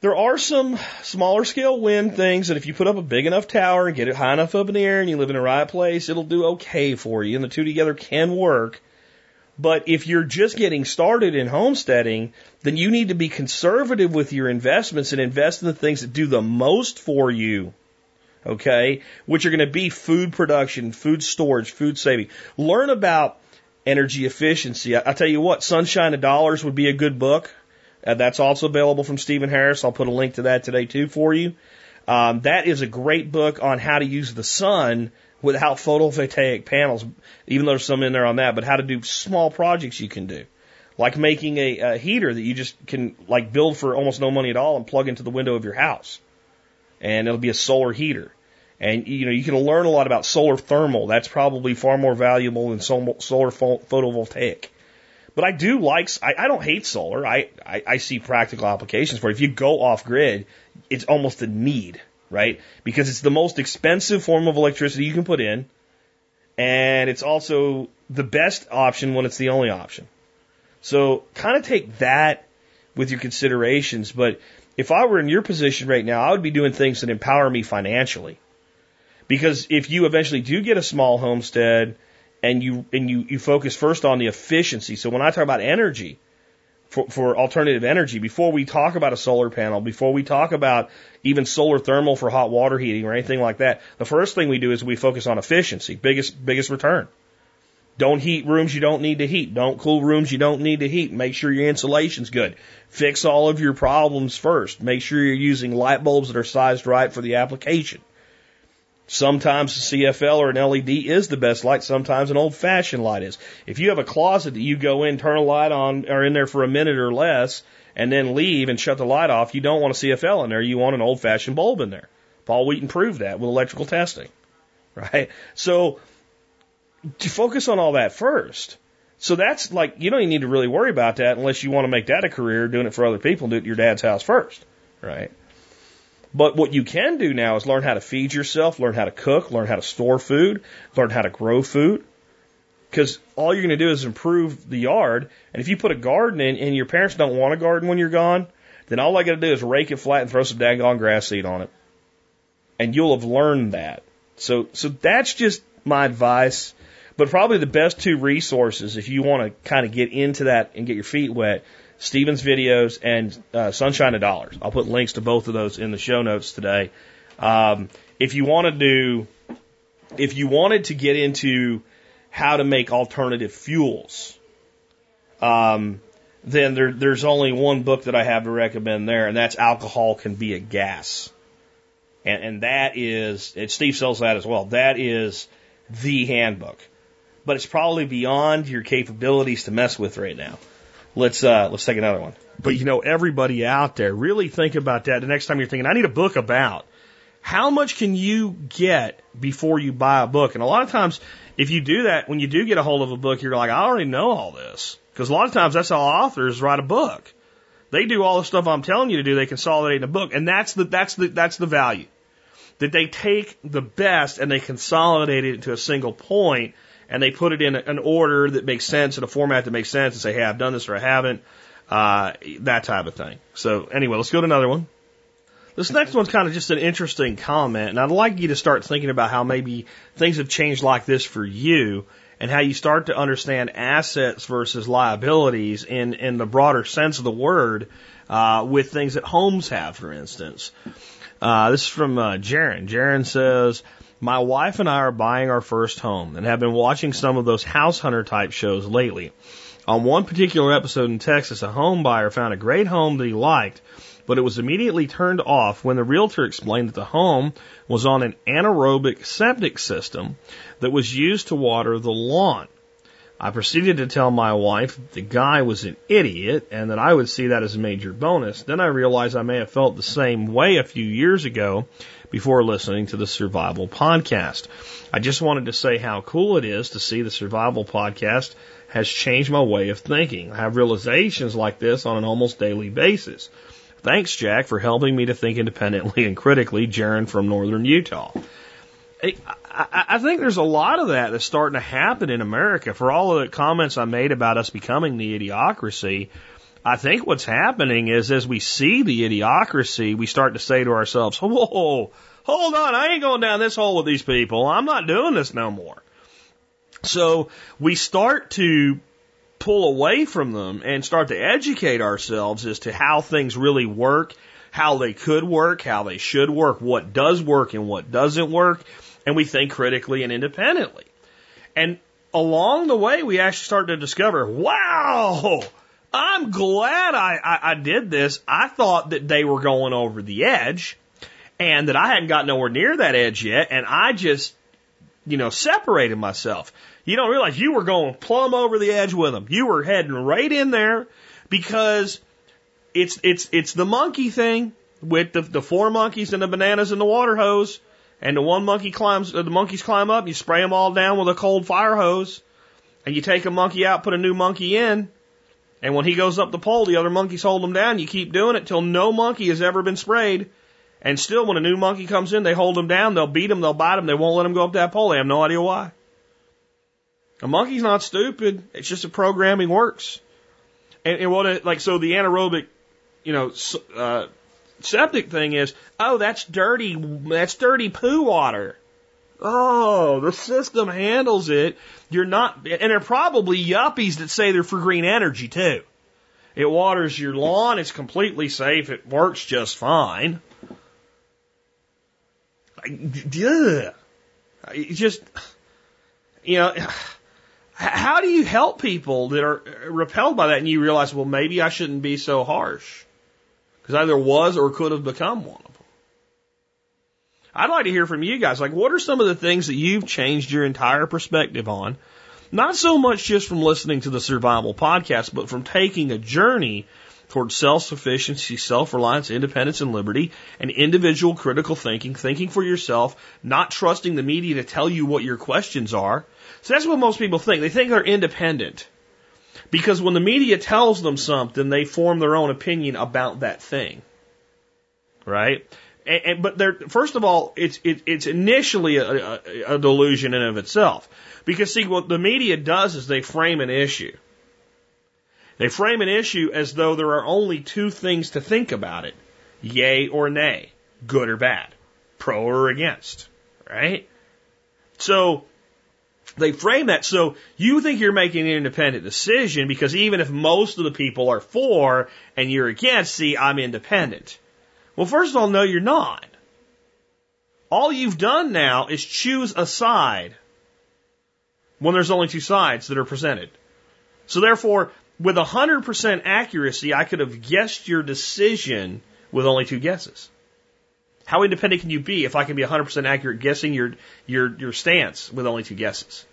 Speaker 2: there are some smaller scale wind things that if you put up a big enough tower and get it high enough up in the air and you live in the right place, it'll do okay for you and the two together can work. But if you're just getting started in homesteading, then you need to be conservative with your investments and invest in the things that do the most for you okay, which are going to be food production, food storage, food saving. Learn about energy efficiency. I, will tell you what, Sunshine to Dollars would be a good book. Uh, that's also available from Stephen Harris. I'll put a link to that today too for you. Um, that is a great book on how to use the sun without photovoltaic panels, even though there's some in there on that, but how to do small projects you can do. Like making a, a heater that you just can like build for almost no money at all and plug into the window of your house. And it'll be a solar heater. And you know, you can learn a lot about solar thermal. That's probably far more valuable than solar photovoltaic. But I do like, I, I don't hate solar. I, I, I see practical applications for it. If you go off grid, it's almost a need, right? Because it's the most expensive form of electricity you can put in. And it's also the best option when it's the only option. So kind of take that with your considerations. But if I were in your position right now, I would be doing things that empower me financially. Because if you eventually do get a small homestead and you and you, you focus first on the efficiency, so when I talk about energy, for, for alternative energy before we talk about a solar panel, before we talk about even solar thermal for hot water heating or anything like that. The first thing we do is we focus on efficiency, biggest biggest return. Don't heat rooms you don't need to heat. Don't cool rooms you don't need to heat. Make sure your insulation's good. Fix all of your problems first. Make sure you're using light bulbs that are sized right for the application. Sometimes a CFL or an LED is the best light. Sometimes an old fashioned light is. If you have a closet that you go in, turn a light on, or in there for a minute or less, and then leave and shut the light off, you don't want a CFL in there. You want an old fashioned bulb in there. Paul Wheaton proved that with electrical testing, right? So to focus on all that first. So that's like, you don't even need to really worry about that unless you want to make that a career doing it for other people and do it at your dad's house first, right? But what you can do now is learn how to feed yourself, learn how to cook, learn how to store food, learn how to grow food. Because all you're going to do is improve the yard. And if you put a garden in and your parents don't want a garden when you're gone, then all I got to do is rake it flat and throw some daggone grass seed on it. And you'll have learned that. So, so that's just my advice. But probably the best two resources if you want to kind of get into that and get your feet wet Steven's videos, and uh, Sunshine to Dollars. I'll put links to both of those in the show notes today. Um, if you want to do, if you wanted to get into how to make alternative fuels, um, then there, there's only one book that I have to recommend there, and that's Alcohol Can Be a Gas. And, and that is, and Steve sells that as well. That is the handbook. But it's probably beyond your capabilities to mess with right now. Let's uh, let's take another one. But you know, everybody out there, really think about that. The next time you're thinking, I need a book about. How much can you get before you buy a book? And a lot of times, if you do that, when you do get a hold of a book, you're like, I already know all this. Because a lot of times that's how authors write a book. They do all the stuff I'm telling you to do. They consolidate in a book, and that's the that's the that's the value. That they take the best and they consolidate it into a single point and they put it in an order that makes sense in a format that makes sense and say, hey, I've done this or I haven't, uh, that type of thing. So anyway, let's go to another one. This next one's kind of just an interesting comment, and I'd like you to start thinking about how maybe things have changed like this for you and how you start to understand assets versus liabilities in, in the broader sense of the word uh, with things that homes have, for instance. Uh, this is from uh, Jaron. Jaron says, my wife and I are buying our first home and have been watching some of those house hunter type shows lately. On one particular episode in Texas, a home buyer found a great home that he liked, but it was immediately turned off when the realtor explained that the home was on an anaerobic septic system that was used to water the lawn. I proceeded to tell my wife that the guy was an idiot and that I would see that as a major bonus. Then I realized I may have felt the same way a few years ago before listening to the Survival Podcast. I just wanted to say how cool it is to see the Survival Podcast has changed my way of thinking. I have realizations like this on an almost daily basis. Thanks, Jack, for helping me to think independently and critically. Jaron from Northern Utah. I, think there's a lot of that that's starting to happen in America. For all of the comments I made about us becoming the idiocracy, I think what's happening is as we see the idiocracy, we start to say to ourselves, whoa, hold on, I ain't going down this hole with these people. I'm not doing this no more. So we start to pull away from them and start to educate ourselves as to how things really work, how they could work, how they should work, what does work and what doesn't work, and we think critically and independently. And along the way, we actually start to discover, wow, I'm glad I, I, I did this. I thought that they were going over the edge and that I hadn't got nowhere near that edge yet. And I just, you know, separated myself. You don't realize you were going plumb over the edge with them. You were heading right in there because it's, it's, it's the monkey thing with the, the four monkeys and the bananas and the water hose. And the one monkey climbs, uh, the monkeys climb up, you spray them all down with a cold fire hose. And you take a monkey out, put a new monkey in, and when he goes up the pole, the other monkeys hold him down. You keep doing it till no monkey has ever been sprayed. And still, when a new monkey comes in, they hold him down. They'll beat him. They'll bite him. They won't let him go up that pole. They have no idea why. A monkey's not stupid. It's just a programming works. And, and what it, like, so the anaerobic, you know, uh, septic thing is, oh, that's dirty, that's dirty poo water. Oh, the system handles it. You're not, and they're probably yuppies that say they're for green energy too. It waters your lawn. It's completely safe. It works just fine. Ugh. It just, you know, how do you help people that are repelled by that and you realize, well, maybe I shouldn't be so harsh? Because either was or could have become one of them. I'd like to hear from you guys. Like, what are some of the things that you've changed your entire perspective on? Not so much just from listening to the survival podcast, but from taking a journey towards self-sufficiency, self-reliance, independence, and liberty, and individual critical thinking, thinking for yourself, not trusting the media to tell you what your questions are. So that's what most people think. They think they're independent. Because when the media tells them something, they form their own opinion about that thing. Right? And, and, but they're, first of all, it's, it, it's initially a, a, a delusion in of itself. Because see, what the media does is they frame an issue. They frame an issue as though there are only two things to think about it. Yay or nay. Good or bad. Pro or against. Right? So, they frame that so you think you're making an independent decision because even if most of the people are for and you're against, see, I'm independent. Well, first of all, no, you're not. All you've done now is choose a side when there's only two sides that are presented. So therefore, with 100% accuracy, I could have guessed your decision with only two guesses. How independent can you be if I can be 100% accurate guessing your, your, your stance with only two guesses?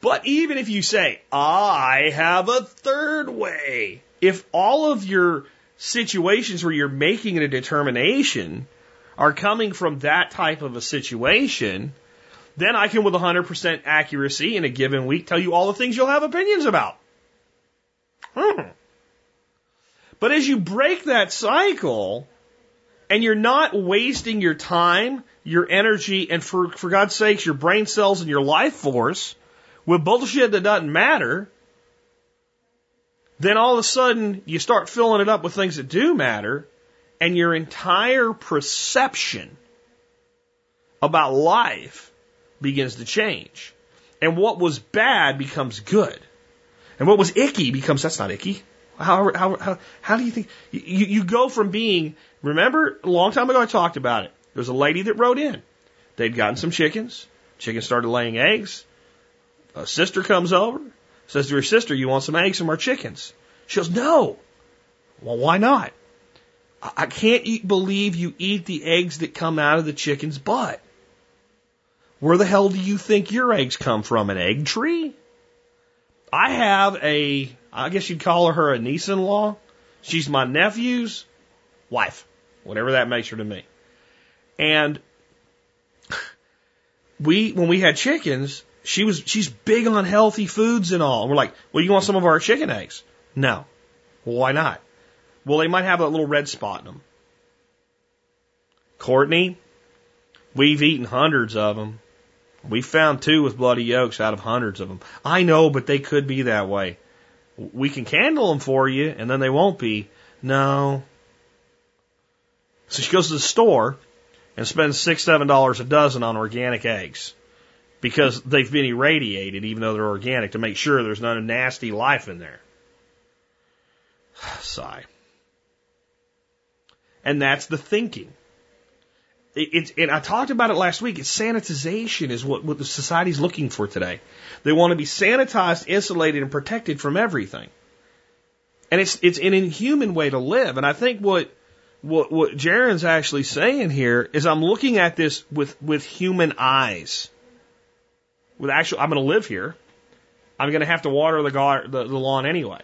Speaker 2: But even if you say, I have a third way, if all of your situations where you're making a determination are coming from that type of a situation, then I can, with 100% accuracy in a given week, tell you all the things you'll have opinions about. Hmm. But as you break that cycle, and you're not wasting your time, your energy, and for, for God's sakes, your brain cells and your life force with bullshit that doesn't matter, then all of a sudden you start filling it up with things that do matter, and your entire perception about life begins to change. And what was bad becomes good. And what was icky becomes that's not icky. How, how, how, how do you think? You, you go from being, remember, a long time ago I talked about it. There was a lady that wrote in. They'd gotten some chickens. Chickens started laying eggs. A sister comes over, says to her sister, You want some eggs from our chickens? She goes, No. Well, why not? I can't eat, believe you eat the eggs that come out of the chicken's butt. Where the hell do you think your eggs come from? An egg tree? I have a, I guess you'd call her a niece in law. She's my nephew's wife, whatever that makes her to me. And we, when we had chickens, she was, she's big on healthy foods and all. And we're like, well, you want some of our chicken eggs? No. Well, why not? Well, they might have a little red spot in them. Courtney, we've eaten hundreds of them. We found two with bloody yolks out of hundreds of them. I know, but they could be that way. We can candle them for you, and then they won't be. No. So she goes to the store and spends six, seven dollars a dozen on organic eggs because they've been irradiated, even though they're organic, to make sure there's not a nasty life in there. Sigh. And that's the thinking. It's, and I talked about it last week. It's sanitization is what, what the society's looking for today. They want to be sanitized, insulated, and protected from everything. And it's, it's an inhuman way to live. And I think what, what, what Jaron's actually saying here is I'm looking at this with, with human eyes. With actual, I'm going to live here. I'm going to have to water the, gar, the, the lawn anyway.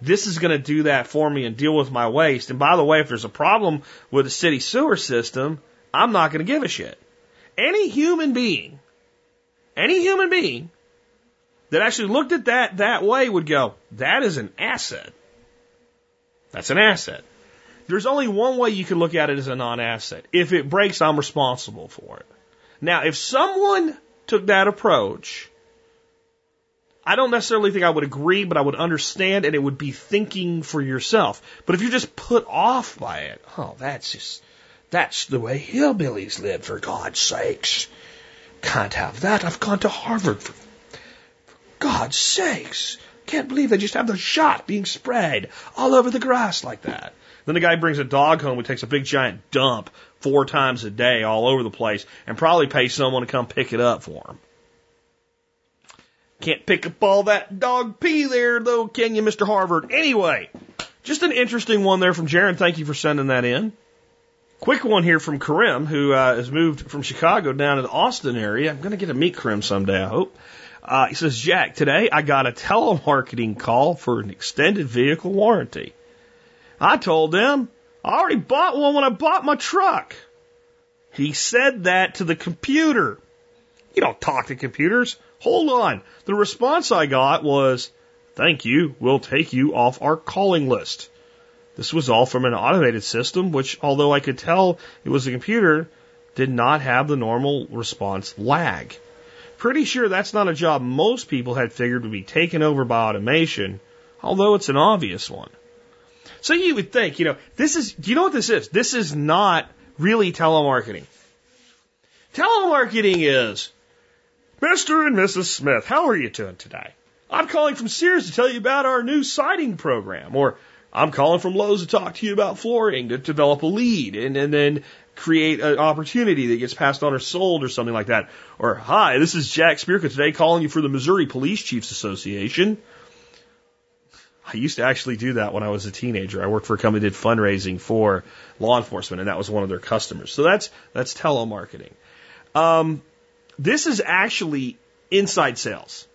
Speaker 2: This is going to do that for me and deal with my waste. And by the way, if there's a problem with the city sewer system, I'm not going to give a shit. Any human being, any human being that actually looked at that that way would go, that is an asset. That's an asset. There's only one way you can look at it as a non-asset. If it breaks, I'm responsible for it. Now, if someone took that approach, I don't necessarily think I would agree, but I would understand and it would be thinking for yourself. But if you're just put off by it, oh, that's just, that's the way hillbillies live, for God's sakes. Can't have that. I've gone to Harvard for, for God's sakes. Can't believe they just have the shot being sprayed all over the grass like that. Then the guy brings a dog home who takes a big giant dump four times a day all over the place and probably pays someone to come pick it up for him. Can't pick up all that dog pee there though, can you, Mr. Harvard? Anyway, just an interesting one there from Jaron. Thank you for sending that in. Quick one here from Karim, who uh, has moved from Chicago down to the Austin area. I'm going to get to meet Karim someday, I hope. Uh, he says, Jack, today I got a telemarketing call for an extended vehicle warranty. I told them I already bought one when I bought my truck. He said that to the computer. You don't talk to computers. Hold on. The response I got was, thank you, we'll take you off our calling list. This was all from an automated system, which, although I could tell it was a computer, did not have the normal response lag. Pretty sure that's not a job most people had figured would be taken over by automation, although it's an obvious one. So you would think, you know, this is, do you know what this is? This is not really telemarketing. Telemarketing is, Mr. and Mrs. Smith, how are you doing today? I'm calling from Sears to tell you about our new siding program, or I'm calling from Lowe's to talk to you about flooring, to develop a lead, and, and then create an opportunity that gets passed on or sold or something like that. Or, hi, this is Jack Spirko today calling you for the Missouri Police Chiefs Association. I used to actually do that when I was a teenager. I worked for a company that did fundraising for law enforcement, and that was one of their customers. So that's that's telemarketing. Um, this is actually inside sales.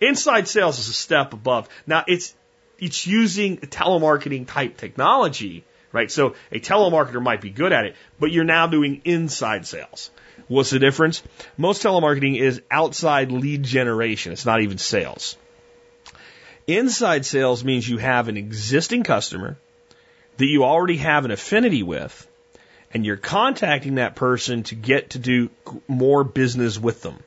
Speaker 2: Inside sales is a step above. Now it's it's using a telemarketing type technology, right? So a telemarketer might be good at it, but you're now doing inside sales. What's the difference? Most telemarketing is outside lead generation. It's not even sales. Inside sales means you have an existing customer that you already have an affinity with, and you're contacting that person to get to do more business with them.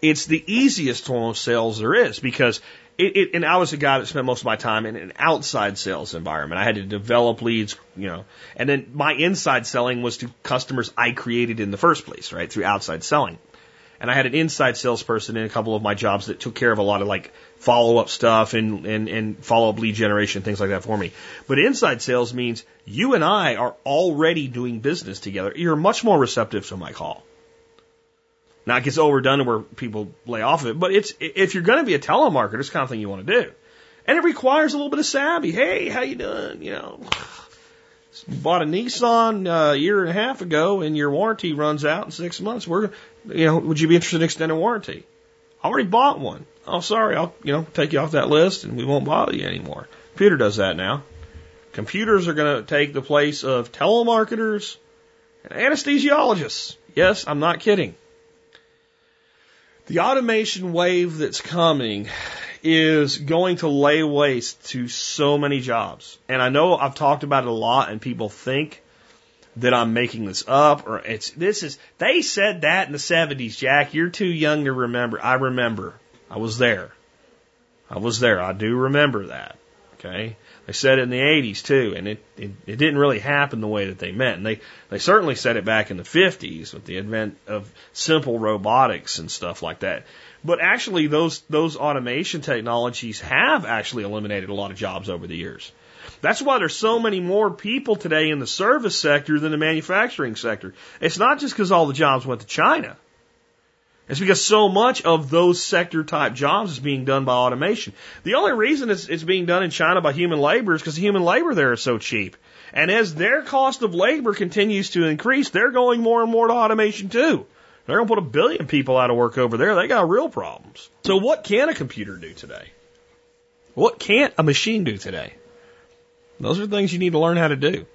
Speaker 2: It's the easiest form of sales there is because it, it, and I was a guy that spent most of my time in an outside sales environment. I had to develop leads, you know, and then my inside selling was to customers I created in the first place, right, through outside selling. And I had an inside salesperson in a couple of my jobs that took care of a lot of like follow up stuff and, and, and follow up lead generation, things like that for me. But inside sales means you and I are already doing business together. You're much more receptive to my call. Now it gets overdone where people lay off of it, but it's if you're going to be a telemarketer, it's the kind of thing you want to do, and it requires a little bit of savvy. Hey, how you doing? You know, bought a Nissan uh, a year and a half ago, and your warranty runs out in six months. We're, you know, would you be interested in extended warranty? I already bought one. Oh, sorry, I'll you know take you off that list, and we won't bother you anymore. Computer does that now. Computers are going to take the place of telemarketers and anesthesiologists. Yes, I'm not kidding. The automation wave that's coming is going to lay waste to so many jobs. And I know I've talked about it a lot and people think that I'm making this up or it's this is they said that in the 70s, Jack. You're too young to remember. I remember. I was there. I was there. I do remember that. Okay. They said it in the 80s too, and it, it, it didn't really happen the way that they meant. And they, they certainly said it back in the 50s with the advent of simple robotics and stuff like that. But actually, those, those automation technologies have actually eliminated a lot of jobs over the years. That's why there's so many more people today in the service sector than the manufacturing sector. It's not just because all the jobs went to China. It's because so much of those sector type jobs is being done by automation. The only reason it's, it's being done in China by human labor is because the human labor there is so cheap. And as their cost of labor continues to increase, they're going more and more to automation too. They're going to put a billion people out of work over there. They got real problems. So what can a computer do today? What can't a machine do today? Those are things you need to learn how to do.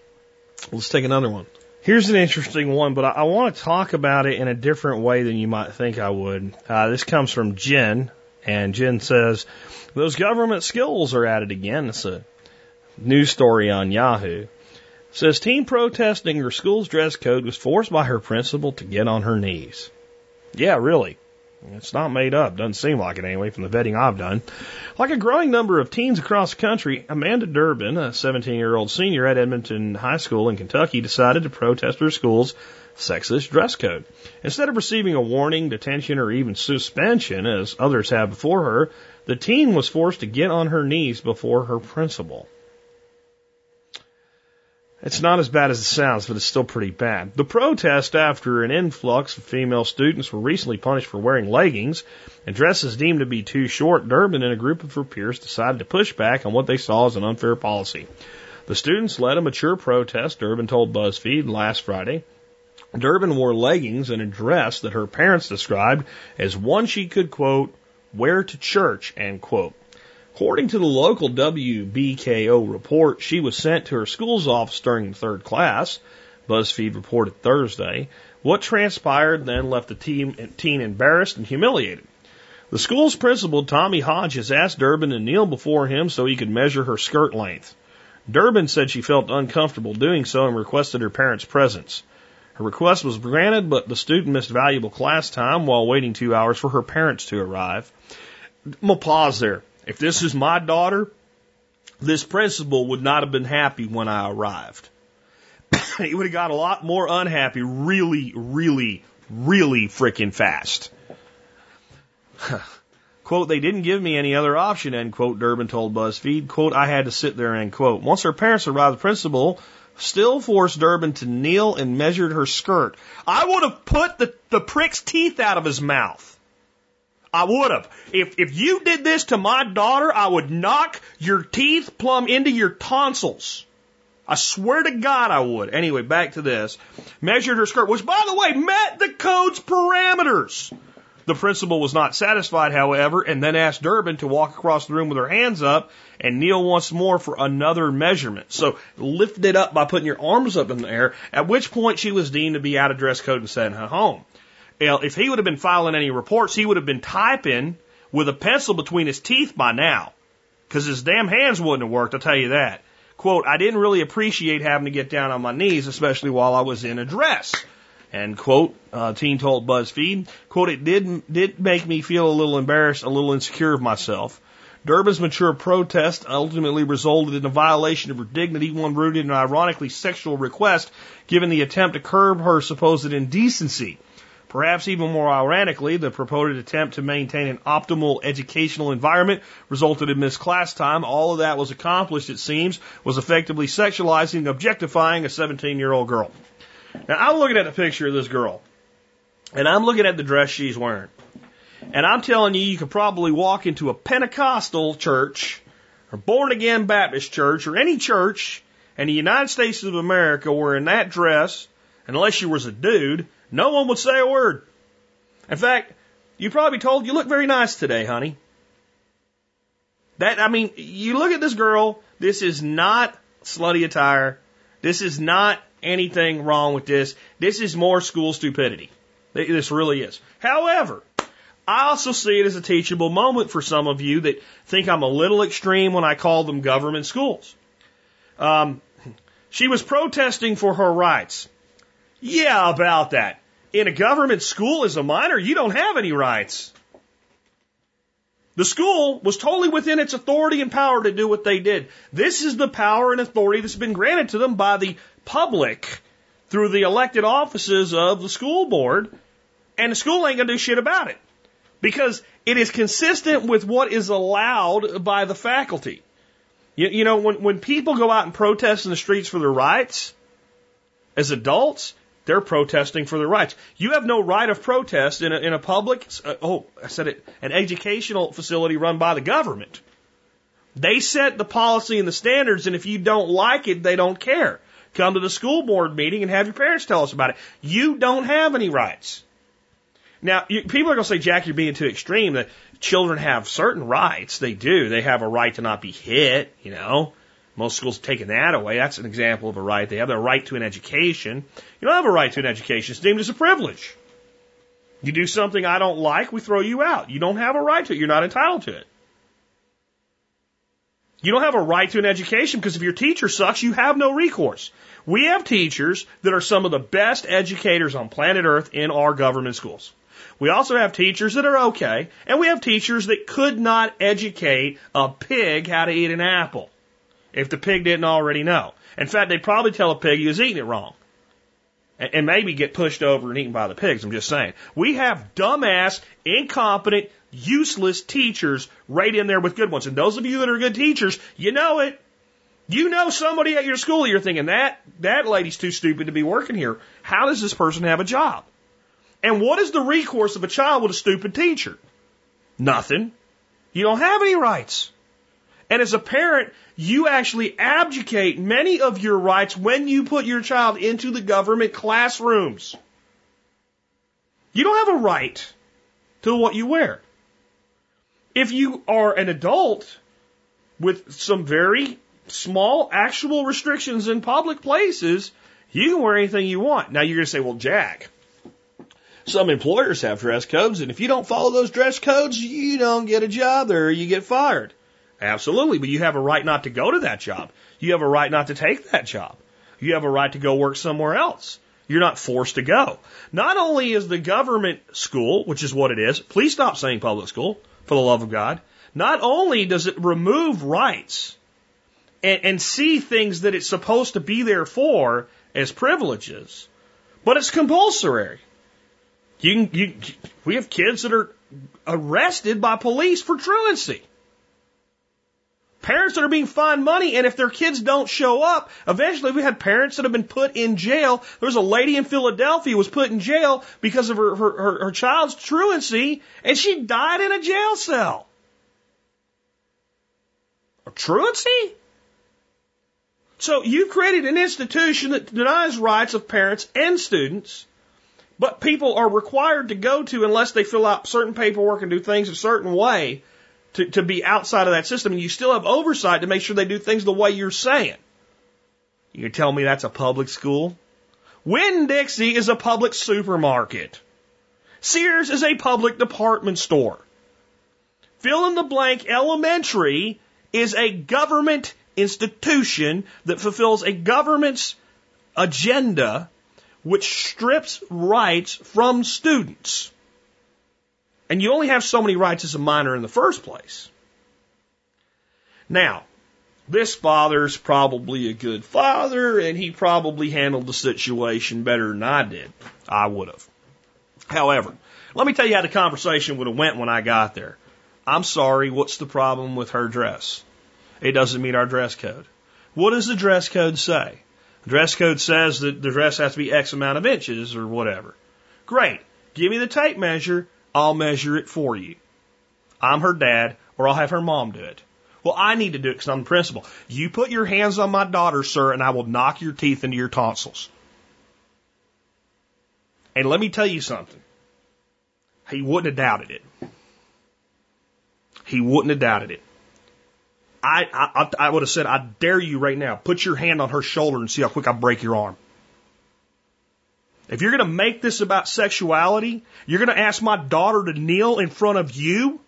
Speaker 2: Let's take another one. Here's an interesting one, but I, I want to talk about it in a different way than you might think I would. Uh, this comes from Jen, and Jen says, Those government skills are at it again. It's a news story on Yahoo. It says, Teen protesting her school's dress code was forced by her principal to get on her knees. Yeah, really. It's not made up. Doesn't seem like it anyway from the vetting I've done. Like a growing number of teens across the country, Amanda Durbin, a 17 year old senior at Edmonton High School in Kentucky, decided to protest her school's sexist dress code. Instead of receiving a warning, detention, or even suspension, as others have before her, the teen was forced to get on her knees before her principal. It's not as bad as it sounds, but it's still pretty bad. The protest after an influx of female students were recently punished for wearing leggings and dresses deemed to be too short. Durbin and a group of her peers decided to push back on what they saw as an unfair policy. The students led a mature protest, Durbin told BuzzFeed last Friday. Durbin wore leggings and a dress that her parents described as one she could, quote, wear to church, end quote. According to the local WBKO report, she was sent to her school's office during the third class. BuzzFeed reported Thursday. What transpired then left the teen, teen embarrassed and humiliated. The school's principal, Tommy Hodges, asked Durbin to kneel before him so he could measure her skirt length. Durbin said she felt uncomfortable doing so and requested her parents' presence. Her request was granted, but the student missed valuable class time while waiting two hours for her parents to arrive. I'm gonna pause there. If this is my daughter, this principal would not have been happy when I arrived. he would have got a lot more unhappy really, really, really freaking fast. quote, they didn't give me any other option, end quote, Durbin told BuzzFeed. Quote, I had to sit there, end quote. Once her parents arrived, the principal still forced Durbin to kneel and measured her skirt. I would have put the, the prick's teeth out of his mouth. I would have. If if you did this to my daughter, I would knock your teeth plumb into your tonsils. I swear to God I would. Anyway, back to this. Measured her skirt, which by the way met the code's parameters. The principal was not satisfied, however, and then asked Durbin to walk across the room with her hands up and kneel once more for another measurement. So lifted it up by putting your arms up in the air, at which point she was deemed to be out of dress code and sent her home. If he would have been filing any reports, he would have been typing with a pencil between his teeth by now. Because his damn hands wouldn't have worked, I'll tell you that. Quote, I didn't really appreciate having to get down on my knees, especially while I was in a dress. And quote, uh, teen told BuzzFeed, quote, it did, did make me feel a little embarrassed, a little insecure of myself. Durbin's mature protest ultimately resulted in a violation of her dignity, one rooted in an ironically sexual request, given the attempt to curb her supposed indecency. Perhaps even more ironically, the purported attempt to maintain an optimal educational environment resulted in missed class time. All of that was accomplished, it seems, was effectively sexualizing and objectifying a 17 year old girl. Now, I'm looking at the picture of this girl, and I'm looking at the dress she's wearing. And I'm telling you, you could probably walk into a Pentecostal church, or born again Baptist church, or any church in the United States of America wearing that dress, unless you was a dude, no one would say a word. In fact, you'd probably told, you look very nice today, honey. That, I mean, you look at this girl, this is not slutty attire. This is not anything wrong with this. This is more school stupidity. This really is. However, I also see it as a teachable moment for some of you that think I'm a little extreme when I call them government schools. Um, she was protesting for her rights. Yeah, about that in a government school as a minor, you don't have any rights. The school was totally within its authority and power to do what they did. This is the power and authority that's been granted to them by the public through the elected offices of the school board, and the school ain't gonna do shit about it. Because it is consistent with what is allowed by the faculty. You, you know, when, when people go out and protest in the streets for their rights, as adults, they're protesting for their rights. You have no right of protest in a, in a public, uh, oh, I said it, an educational facility run by the government. They set the policy and the standards, and if you don't like it, they don't care. Come to the school board meeting and have your parents tell us about it. You don't have any rights. Now, you, people are going to say, Jack, you're being too extreme. That children have certain rights. They do. They have a right to not be hit, you know. Most schools have taken that away. That's an example of a right. They have their right to an education. You don't have a right to an education. It's deemed as a privilege. You do something I don't like, we throw you out. You don't have a right to it. You're not entitled to it. You don't have a right to an education because if your teacher sucks, you have no recourse. We have teachers that are some of the best educators on planet Earth in our government schools. We also have teachers that are okay, and we have teachers that could not educate a pig how to eat an apple if the pig didn't already know. In fact, they'd probably tell a pig he was eating it wrong. And and maybe get pushed over and eaten by the pigs. I'm just saying. We have dumbass, incompetent, useless teachers right in there with good ones. And those of you that are good teachers, you know it. You know somebody at your school, you're thinking that, that lady's too stupid to be working here. How does this person have a job? And what is the recourse of a child with a stupid teacher? Nothing. You don't have any rights. And as a parent, you actually abdicate many of your rights when you put your child into the government classrooms. You don't have a right to what you wear. If you are an adult with some very small actual restrictions in public places, you can wear anything you want. Now you're going to say, well, Jack, some employers have dress codes, and if you don't follow those dress codes, you don't get a job there or you get fired. Absolutely, but you have a right not to go to that job. You have a right not to take that job. You have a right to go work somewhere else. You're not forced to go. Not only is the government school, which is what it is, please stop saying public school for the love of God. Not only does it remove rights and, and see things that it's supposed to be there for as privileges, but it's compulsory. You can, you, we have kids that are arrested by police for truancy. Parents that are being fined money, and if their kids don't show up, eventually we had parents that have been put in jail. There was a lady in Philadelphia was put in jail because of her, her, her, child's truancy, and she died in a jail cell. A truancy? So you've created an institution that denies rights of parents and students, but people are required to go to unless they fill out certain paperwork and do things a certain way to, to be outside of that system, and you still have oversight to make sure they do things the way you're saying. You tell me that's a public school? Winn Dixie is a public supermarket. Sears is a public department store. Fill in the blank elementary is a government institution that fulfills a government's agenda which strips rights from students. And you only have so many rights as a minor in the first place. Now, this father's probably a good father, and he probably handled the situation better than I did. I would have. However, let me tell you how the conversation would have went when I got there. I'm sorry, what's the problem with her dress? It doesn't meet our dress code. What does the dress code say? The dress code says that the dress has to be X amount of inches or whatever. Great. Give me the tape measure I'll measure it for you. I'm her dad, or I'll have her mom do it. Well, I need to do it because I'm the principal. You put your hands on my daughter, sir, and I will knock your teeth into your tonsils. And let me tell you something. He wouldn't have doubted it. He wouldn't have doubted it. I, I, I would have said, I dare you right now, put your hand on her shoulder and see how quick I break your arm. If you're going to make this about sexuality, you're going to ask my daughter to kneel in front of you,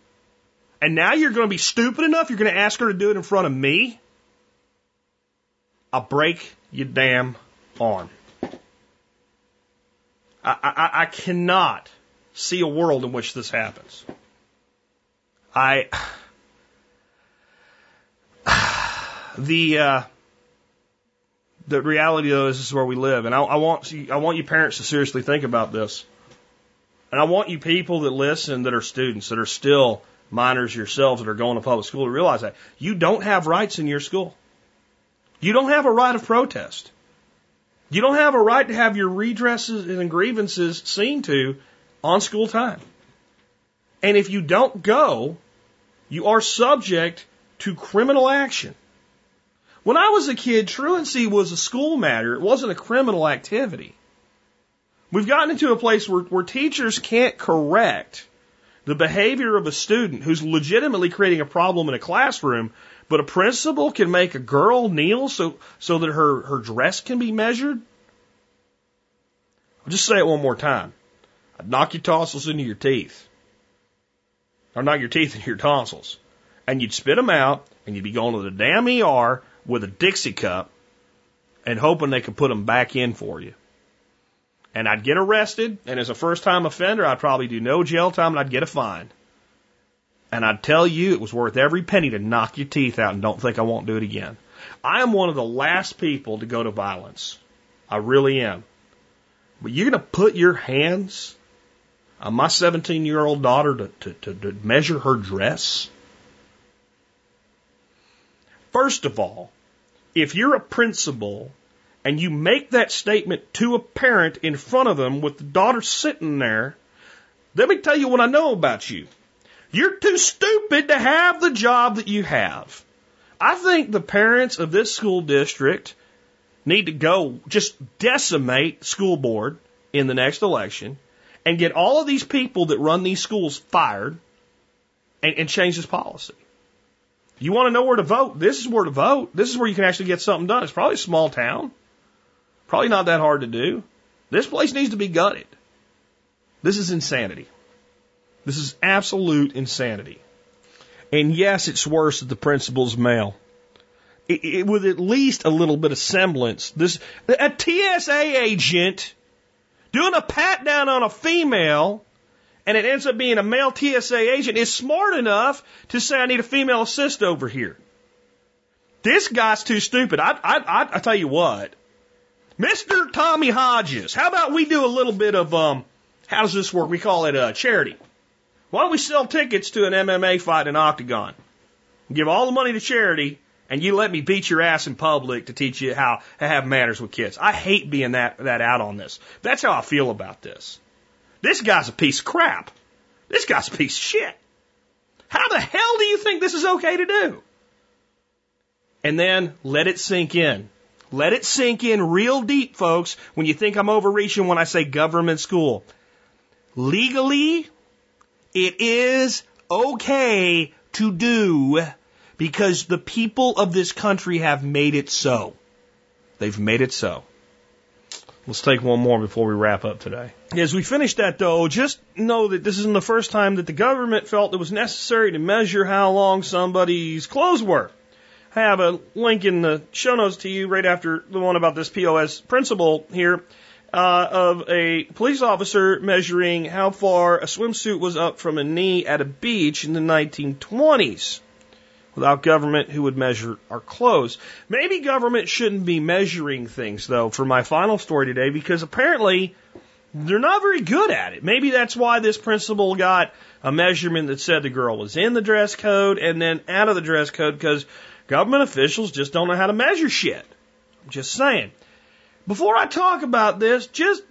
Speaker 2: and now you're going to be stupid enough, you're going to ask her to do it in front of me, I'll break your damn arm. I, I, I cannot see a world in which this happens. I, the, uh, the reality though is this is where we live, and I, I want I want you parents to seriously think about this, and I want you people that listen that are students that are still minors yourselves that are going to public school to realize that you don't have rights in your school. You don't have a right of protest. You don't have a right to have your redresses and grievances seen to on school time. And if you don't go, you are subject to criminal action. When I was a kid, truancy was a school matter. It wasn't a criminal activity. We've gotten into a place where, where teachers can't correct the behavior of a student who's legitimately creating a problem in a classroom, but a principal can make a girl kneel so, so that her, her dress can be measured. I'll just say it one more time. I'd knock your tonsils into your teeth. Or knock your teeth into your tonsils. And you'd spit them out And you'd be going to the damn ER with a Dixie cup and hoping they could put them back in for you. And I'd get arrested, and as a first time offender, I'd probably do no jail time and I'd get a fine. And I'd tell you it was worth every penny to knock your teeth out and don't think I won't do it again. I am one of the last people to go to violence. I really am. But you're going to put your hands on my 17 year old daughter to, to, to, to measure her dress? First of all, if you're a principal and you make that statement to a parent in front of them with the daughter sitting there, let me tell you what I know about you. You're too stupid to have the job that you have. I think the parents of this school district need to go just decimate school board in the next election and get all of these people that run these schools fired and, and change this policy. You want to know where to vote? This is where to vote. This is where you can actually get something done. It's probably a small town. Probably not that hard to do. This place needs to be gutted. This is insanity. This is absolute insanity. And yes, it's worse that the principal's male. It, it, with at least a little bit of semblance. This a TSA agent doing a pat down on a female and it ends up being a male TSA agent is smart enough to say, I need a female assist over here. This guy's too stupid. I, I, I, I tell you what, Mr. Tommy Hodges, how about we do a little bit of, um, how does this work? We call it uh, charity. Why don't we sell tickets to an MMA fight in Octagon? Give all the money to charity, and you let me beat your ass in public to teach you how to have manners with kids. I hate being that, that out on this. That's how I feel about this. This guy's a piece of crap. This guy's a piece of shit. How the hell do you think this is okay to do? And then let it sink in. Let it sink in real deep, folks, when you think I'm overreaching when I say government school. Legally, it is okay to do because the people of this country have made it so. They've made it so. Let's take one more before we wrap up today. As we finish that though, just know that this isn't the first time that the government felt it was necessary to measure how long somebody's clothes were. I have a link in the show notes to you right after the one about this POS principal here uh, of a police officer measuring how far a swimsuit was up from a knee at a beach in the 1920s without government who would measure our clothes. Maybe government shouldn't be measuring things though for my final story today because apparently they're not very good at it. Maybe that's why this principal got a measurement that said the girl was in the dress code and then out of the dress code because government officials just don't know how to measure shit. I'm just saying. Before I talk about this, just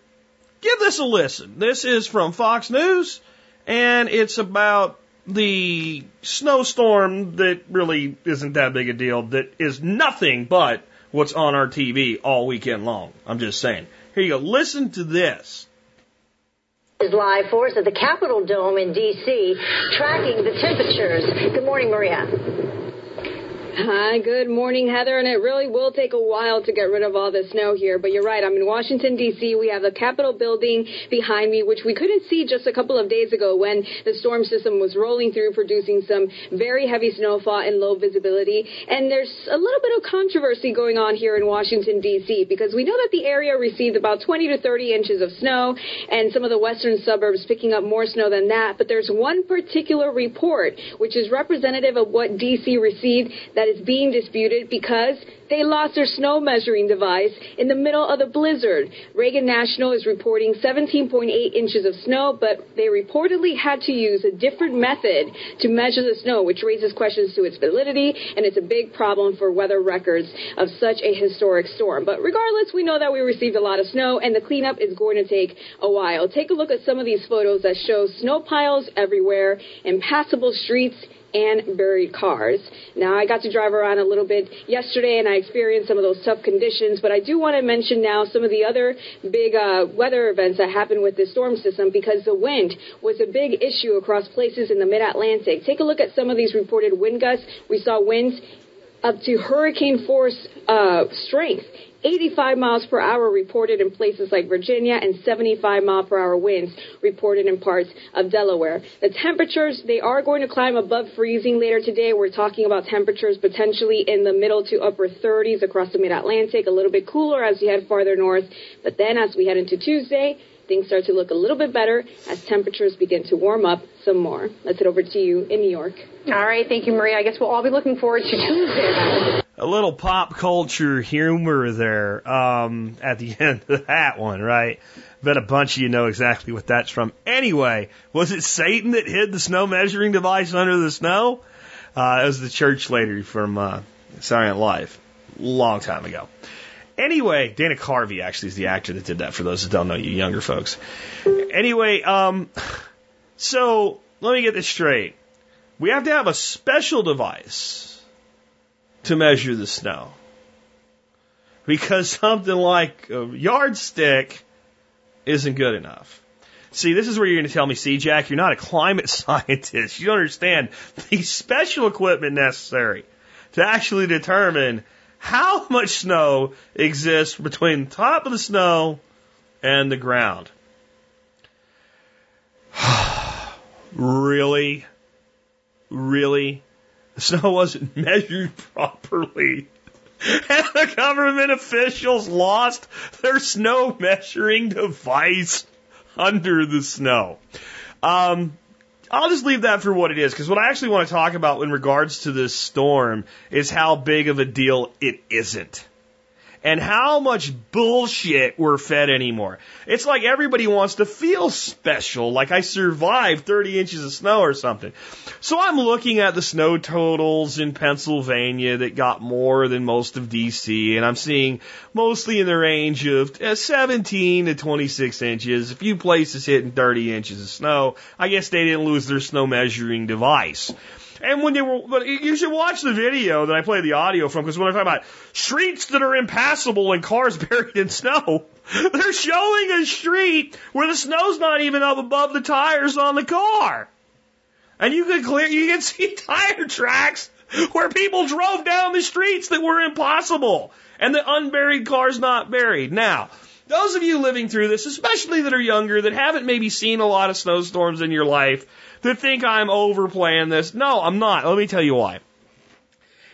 Speaker 2: give this a listen. This is from Fox News and it's about the snowstorm that really isn't that big a deal, that is nothing but what's on our TV all weekend long. I'm just saying. Here you go. Listen to this.
Speaker 3: Is live for us at the Capitol Dome in D.C., tracking the temperatures. Good morning, Maria.
Speaker 4: Hi, good morning, Heather. And it really will take a while to get rid of all the snow here. But you're right. I'm in Washington, D.C. We have the Capitol building behind me, which we couldn't see just a couple of days ago when the storm system was rolling through, producing some very heavy snowfall and low visibility. And there's a little bit of controversy going on here in Washington, D.C., because we know that the area received about 20 to 30 inches of snow, and some of the western suburbs picking up more snow than that. But there's one particular report, which is representative of what D.C. received, that that is being disputed because they lost their snow measuring device in the middle of the blizzard. Reagan National is reporting 17.8 inches of snow, but they reportedly had to use a different method to measure the snow, which raises questions to its validity, and it's a big problem for weather records of such a historic storm. But regardless, we know that we received a lot of snow, and the cleanup is going to take a while. Take a look at some of these photos that show snow piles everywhere, impassable streets, and buried cars. Now, I got to drive around a little bit yesterday and I experienced some of those tough conditions, but I do want to mention now some of the other big uh, weather events that happened with the storm system because the wind was a big issue across places in the mid Atlantic. Take a look at some of these reported wind gusts. We saw winds up to hurricane force uh, strength 85 miles per hour reported in places like Virginia and 75 mile per hour winds reported in parts of Delaware. The temperatures, they are going to climb above freezing later today. We're talking about temperatures potentially in the middle to upper 30s across the mid-Atlantic, a little bit cooler as we head farther north. But then as we head into Tuesday, things start to look a little bit better as temperatures begin to warm up some more. Let's head over to you in New York.
Speaker 5: All right, thank you, Maria. I guess we'll all be looking forward to Tuesday.
Speaker 2: A little pop culture humor there um, at the end of that one, right? Bet a bunch of you know exactly what that's from. Anyway, was it Satan that hid the snow measuring device under the snow? Uh, it was the church lady from uh, Night Live, long time ago. Anyway, Dana Carvey actually is the actor that did that. For those that don't know, you younger folks. Anyway, um, so let me get this straight. We have to have a special device to measure the snow because something like a yardstick isn't good enough. See, this is where you're going to tell me, see, Jack, you're not a climate scientist. You don't understand the special equipment necessary to actually determine how much snow exists between the top of the snow and the ground. really? Really? The snow wasn't measured properly. And the government officials lost their snow measuring device under the snow. Um, I'll just leave that for what it is, because what I actually want to talk about in regards to this storm is how big of a deal it isn't. And how much bullshit we're fed anymore. It's like everybody wants to feel special, like I survived 30 inches of snow or something. So I'm looking at the snow totals in Pennsylvania that got more than most of DC, and I'm seeing mostly in the range of uh, 17 to 26 inches. A few places hitting 30 inches of snow. I guess they didn't lose their snow measuring device. And when they were, but you should watch the video that I played the audio from because when I talk about streets that are impassable and cars buried in snow, they're showing a street where the snow's not even up above the tires on the car. And you can clear, you can see tire tracks where people drove down the streets that were impossible and the unburied car's not buried. Now, those of you living through this, especially that are younger, that haven't maybe seen a lot of snowstorms in your life, that think I'm overplaying this. No, I'm not. Let me tell you why.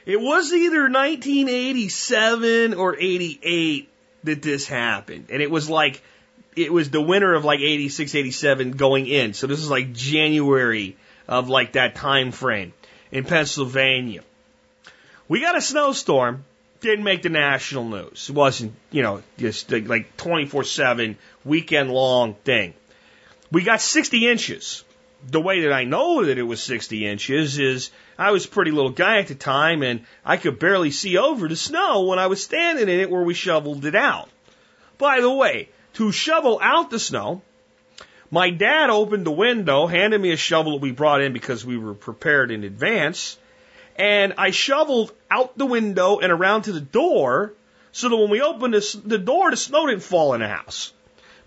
Speaker 2: It was either 1987 or 88 that this happened. And it was like, it was the winter of like 86, 87 going in. So this is like January of like that time frame in Pennsylvania. We got a snowstorm. Didn't make the national news. It wasn't, you know, just like 24 7 weekend long thing. We got 60 inches the way that I know that it was 60 inches is I was a pretty little guy at the time and I could barely see over the snow when I was standing in it where we shoveled it out. By the way, to shovel out the snow, my dad opened the window, handed me a shovel that we brought in because we were prepared in advance, and I shoveled out the window and around to the door so that when we opened the, the door, the snow didn't fall in the house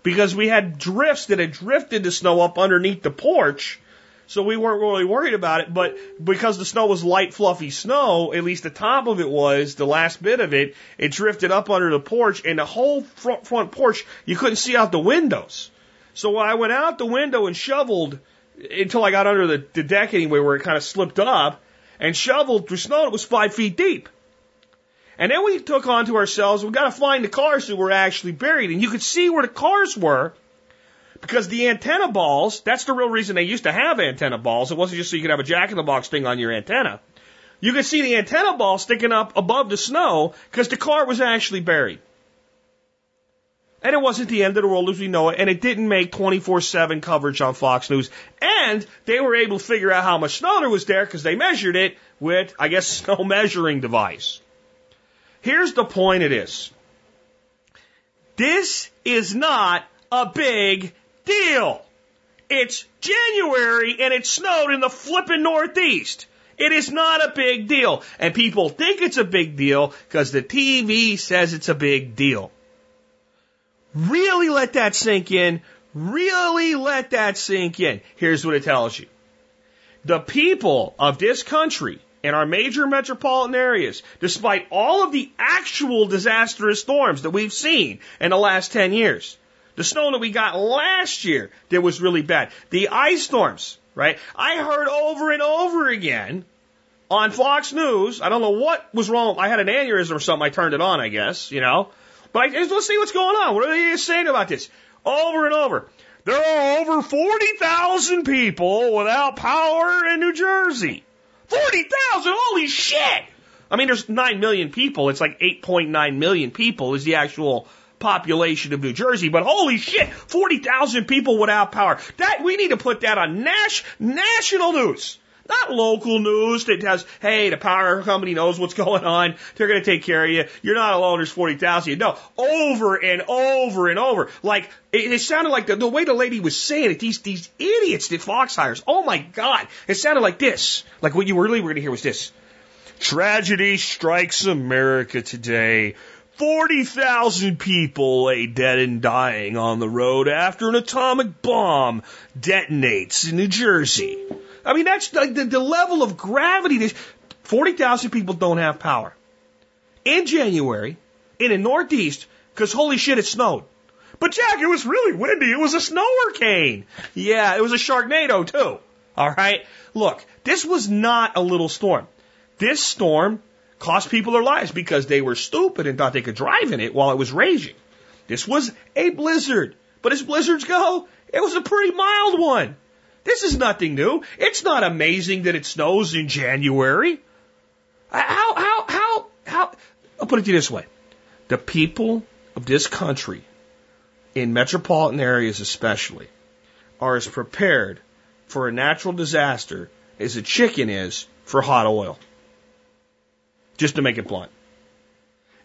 Speaker 2: because we had drifts that had drifted the snow up underneath the porch. So we weren't really worried about it, but because the snow was light, fluffy snow, at least the top of it was, the last bit of it, it drifted up under the porch and the whole front, front porch, you couldn't see out the windows. So I went out the window and shoveled until I got under the, the deck anyway, where it kind of slipped up and shoveled through snow, it was five feet deep. And then we took on to ourselves, we got to find the cars that were actually buried. And you could see where the cars were because the antenna balls, that's the real reason they used to have antenna balls. It wasn't just so you could have a jack in the box thing on your antenna. You could see the antenna ball sticking up above the snow because the car was actually buried. And it wasn't the end of the world as we know it, and it didn't make 24-7 coverage on Fox News. And they were able to figure out how much snow there was there because they measured it with, I guess, snow measuring device. Here's the point it is. This is not a big deal. It's January and it snowed in the flippin' Northeast. It is not a big deal. And people think it's a big deal because the TV says it's a big deal. Really let that sink in. Really let that sink in. Here's what it tells you. The people of this country in our major metropolitan areas, despite all of the actual disastrous storms that we've seen in the last 10 years. The snow that we got last year that was really bad. The ice storms, right? I heard over and over again on Fox News. I don't know what was wrong. I had an aneurysm or something. I turned it on, I guess, you know. But I, let's see what's going on. What are they saying about this? Over and over. There are over 40,000 people without power in New Jersey. 40,000! Holy shit! I mean, there's 9 million people. It's like 8.9 million people is the actual population of New Jersey, but holy shit, 40,000 people without power. That, we need to put that on nas- national news. Not local news that has, hey, the power company knows what's going on. They're going to take care of you. You're not alone. There's 40,000. No, over and over and over. Like, it, it sounded like the, the way the lady was saying it, these, these idiots that Fox hires. Oh my God. It sounded like this. Like what you really were going to hear was this. Tragedy strikes America today. 40,000 people lay dead and dying on the road after an atomic bomb detonates in New Jersey. I mean, that's like the, the level of gravity. This 40,000 people don't have power. In January, in the Northeast, because holy shit, it snowed. But Jack, it was really windy. It was a snow hurricane. Yeah, it was a Sharknado too. All right. Look, this was not a little storm. This storm cost people their lives because they were stupid and thought they could drive in it while it was raging. This was a blizzard. But as blizzards go, it was a pretty mild one. This is nothing new. It's not amazing that it snows in January. Uh, how, how, how, how, I'll put it to you this way. The people of this country, in metropolitan areas especially, are as prepared for a natural disaster as a chicken is for hot oil. Just to make it blunt.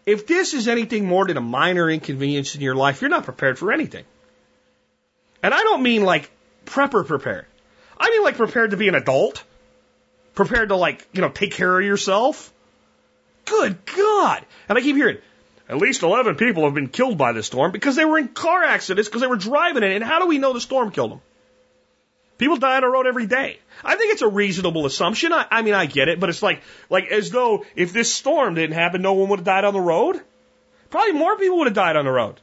Speaker 2: If this is anything more than a minor inconvenience in your life, you're not prepared for anything. And I don't mean like prepper prepared. I mean like prepared to be an adult. Prepared to like, you know, take care of yourself. Good God. And I keep hearing, at least 11 people have been killed by this storm because they were in car accidents because they were driving it. And how do we know the storm killed them? People die on the road every day. I think it's a reasonable assumption. I, I mean, I get it, but it's like, like as though if this storm didn't happen, no one would have died on the road. Probably more people would have died on the road.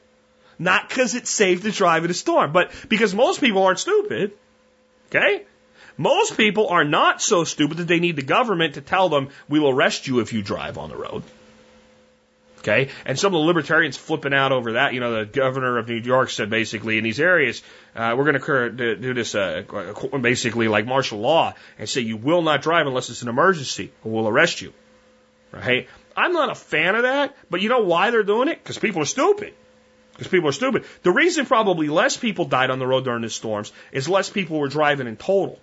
Speaker 2: Not because it's safe to drive in a storm, but because most people aren't stupid. Okay? Most people are not so stupid that they need the government to tell them, we will arrest you if you drive on the road. Okay? And some of the libertarians flipping out over that. You know, the governor of New York said basically in these areas, uh, we're going to do this uh, basically like martial law and say you will not drive unless it's an emergency or we'll arrest you. Right? I'm not a fan of that, but you know why they're doing it? Because people are stupid. Because people are stupid. The reason probably less people died on the road during the storms is less people were driving in total.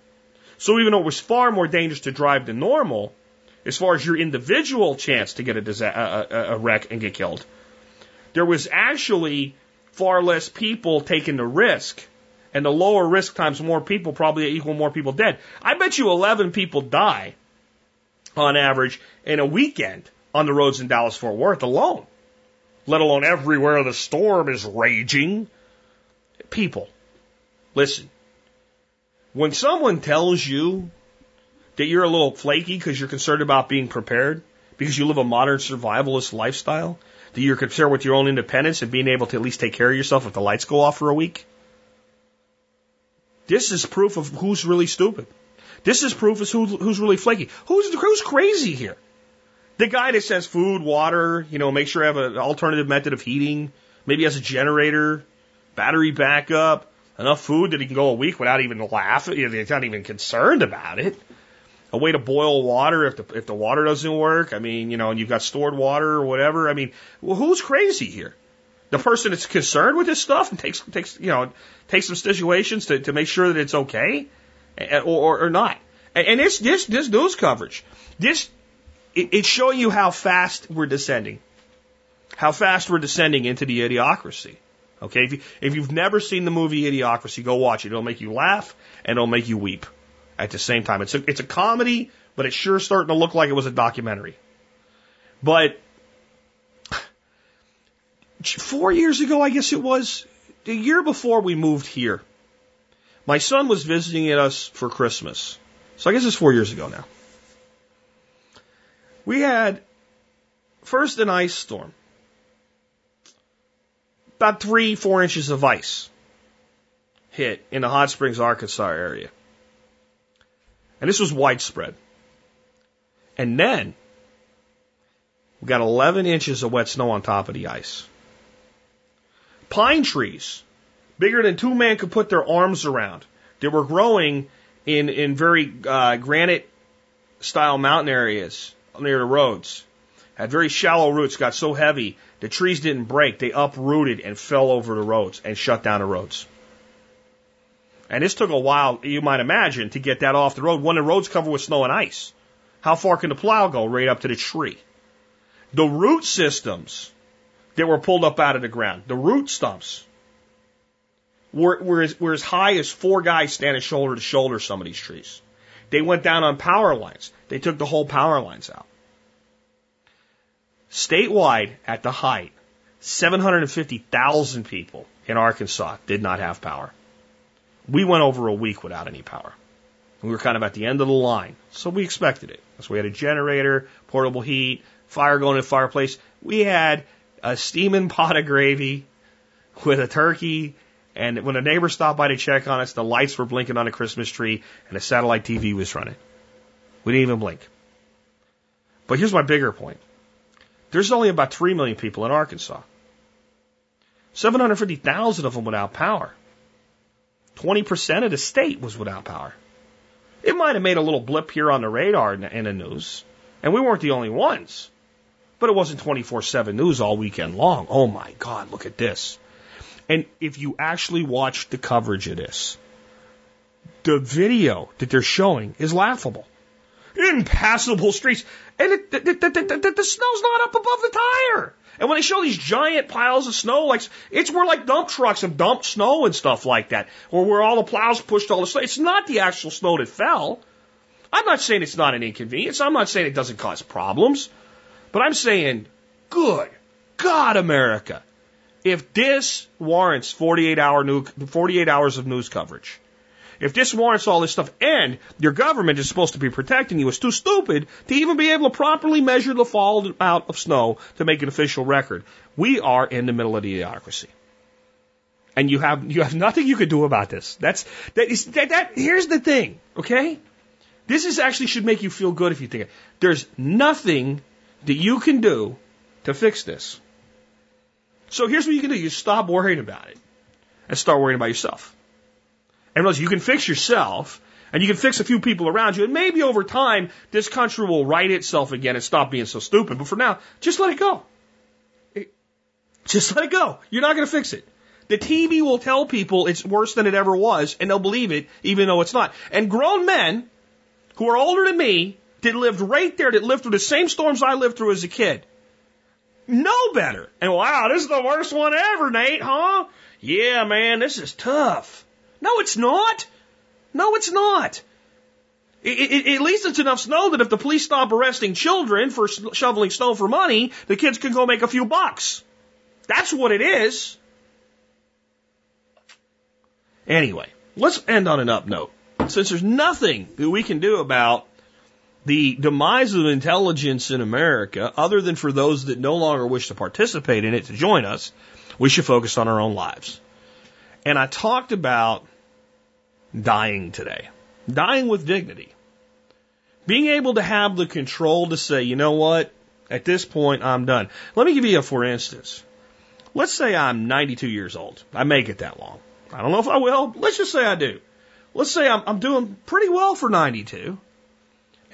Speaker 2: So even though it was far more dangerous to drive than normal, as far as your individual chance to get a, disa- a, a, wreck and get killed, there was actually far less people taking the risk. And the lower risk times more people probably equal more people dead. I bet you 11 people die on average in a weekend on the roads in Dallas Fort Worth alone let alone everywhere the storm is raging. People, listen. When someone tells you that you're a little flaky because you're concerned about being prepared, because you live a modern survivalist lifestyle, that you're concerned with your own independence and being able to at least take care of yourself if the lights go off for a week, this is proof of who's really stupid. This is proof of who, who's really flaky. Who's, who's crazy here? The guy that says food, water, you know, make sure I have an alternative method of heating, maybe has a generator, battery backup, enough food that he can go a week without even laughing. He's not even concerned about it. A way to boil water if the if the water doesn't work. I mean, you know, and you've got stored water or whatever. I mean, well, who's crazy here? The person that's concerned with this stuff and takes takes you know takes some situations to, to make sure that it's okay, eh, or or not. And this this this news coverage, this it's showing you how fast we're descending. How fast we're descending into the idiocracy. Okay, if, you, if you've never seen the movie Idiocracy, go watch it. It'll make you laugh and it'll make you weep at the same time. It's a, it's a comedy, but it's sure starting to look like it was a documentary. But four years ago, I guess it was, the year before we moved here, my son was visiting us for Christmas. So I guess it's four years ago now. We had first an ice storm, about three, four inches of ice hit in the Hot Springs, Arkansas area. And this was widespread. And then we got 11 inches of wet snow on top of the ice. Pine trees, bigger than two men could put their arms around, that were growing in, in very uh, granite style mountain areas near the roads. Had very shallow roots, got so heavy, the trees didn't break. They uprooted and fell over the roads and shut down the roads. And this took a while, you might imagine, to get that off the road when the road's covered with snow and ice. How far can the plow go? Right up to the tree. The root systems that were pulled up out of the ground, the root stumps, were, were, as, were as high as four guys standing shoulder to shoulder some of these trees. They went down on power lines. They took the whole power lines out. Statewide, at the height, 750,000 people in Arkansas did not have power. We went over a week without any power. We were kind of at the end of the line, so we expected it. So we had a generator, portable heat, fire going in the fireplace. We had a steaming pot of gravy with a turkey, and when a neighbor stopped by to check on us, the lights were blinking on a Christmas tree, and a satellite TV was running. We didn't even blink. But here's my bigger point. There's only about 3 million people in Arkansas. 750,000 of them without power. 20% of the state was without power. It might have made a little blip here on the radar in the news, and we weren't the only ones. But it wasn't 24 7 news all weekend long. Oh my God, look at this. And if you actually watch the coverage of this, the video that they're showing is laughable. Impassable streets. And it, the, the, the, the, snow's not up above the tire. And when they show these giant piles of snow, like it's where like dump trucks and dumped snow and stuff like that, or where all the plows pushed all the snow. It's not the actual snow that fell. I'm not saying it's not an inconvenience. I'm not saying it doesn't cause problems, but I'm saying, good God, America, if this warrants 48 hour new, 48 hours of news coverage, if this warrants all this stuff, and your government is supposed to be protecting you, it's too stupid to even be able to properly measure the fall out of snow to make an official record. We are in the middle of the idiocracy. And you have you have nothing you can do about this. That's that is that, that here's the thing, okay? This is actually should make you feel good if you think it. There's nothing that you can do to fix this. So here's what you can do. You stop worrying about it and start worrying about yourself. And realize you can fix yourself and you can fix a few people around you. And maybe over time, this country will right itself again and stop being so stupid. But for now, just let it go. Just let it go. You're not going to fix it. The TV will tell people it's worse than it ever was, and they'll believe it, even though it's not. And grown men who are older than me, that lived right there, that lived through the same storms I lived through as a kid, know better. And wow, this is the worst one ever, Nate, huh? Yeah, man, this is tough. No, it's not. No, it's not. It, it, at least it's enough snow that if the police stop arresting children for shoveling snow for money, the kids can go make a few bucks. That's what it is. Anyway, let's end on an up note. Since there's nothing that we can do about the demise of intelligence in America, other than for those that no longer wish to participate in it to join us, we should focus on our own lives. And I talked about dying today. Dying with dignity. Being able to have the control to say, you know what, at this point I'm done. Let me give you a for instance. Let's say I'm 92 years old. I make it that long. I don't know if I will. Let's just say I do. Let's say I'm, I'm doing pretty well for 92.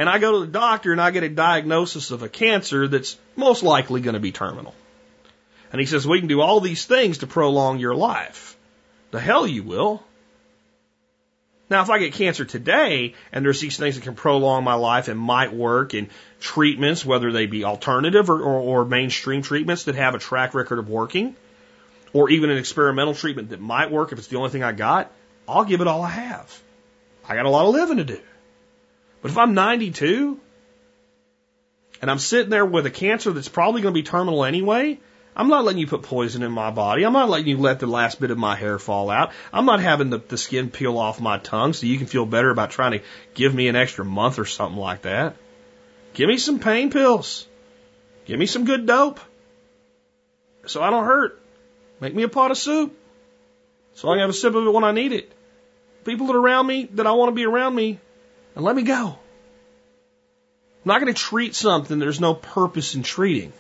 Speaker 2: And I go to the doctor and I get a diagnosis of a cancer that's most likely going to be terminal. And he says, we can do all these things to prolong your life. The hell you will. Now, if I get cancer today and there's these things that can prolong my life and might work and treatments, whether they be alternative or, or, or mainstream treatments that have a track record of working, or even an experimental treatment that might work if it's the only thing I got, I'll give it all I have. I got a lot of living to do. But if I'm 92 and I'm sitting there with a cancer that's probably going to be terminal anyway, I'm not letting you put poison in my body. I'm not letting you let the last bit of my hair fall out. I'm not having the, the skin peel off my tongue so you can feel better about trying to give me an extra month or something like that. Give me some pain pills. Give me some good dope. So I don't hurt. Make me a pot of soup. So I can have a sip of it when I need it. People that are around me that I want to be around me, and let me go. I'm not going to treat something there's no purpose in treating.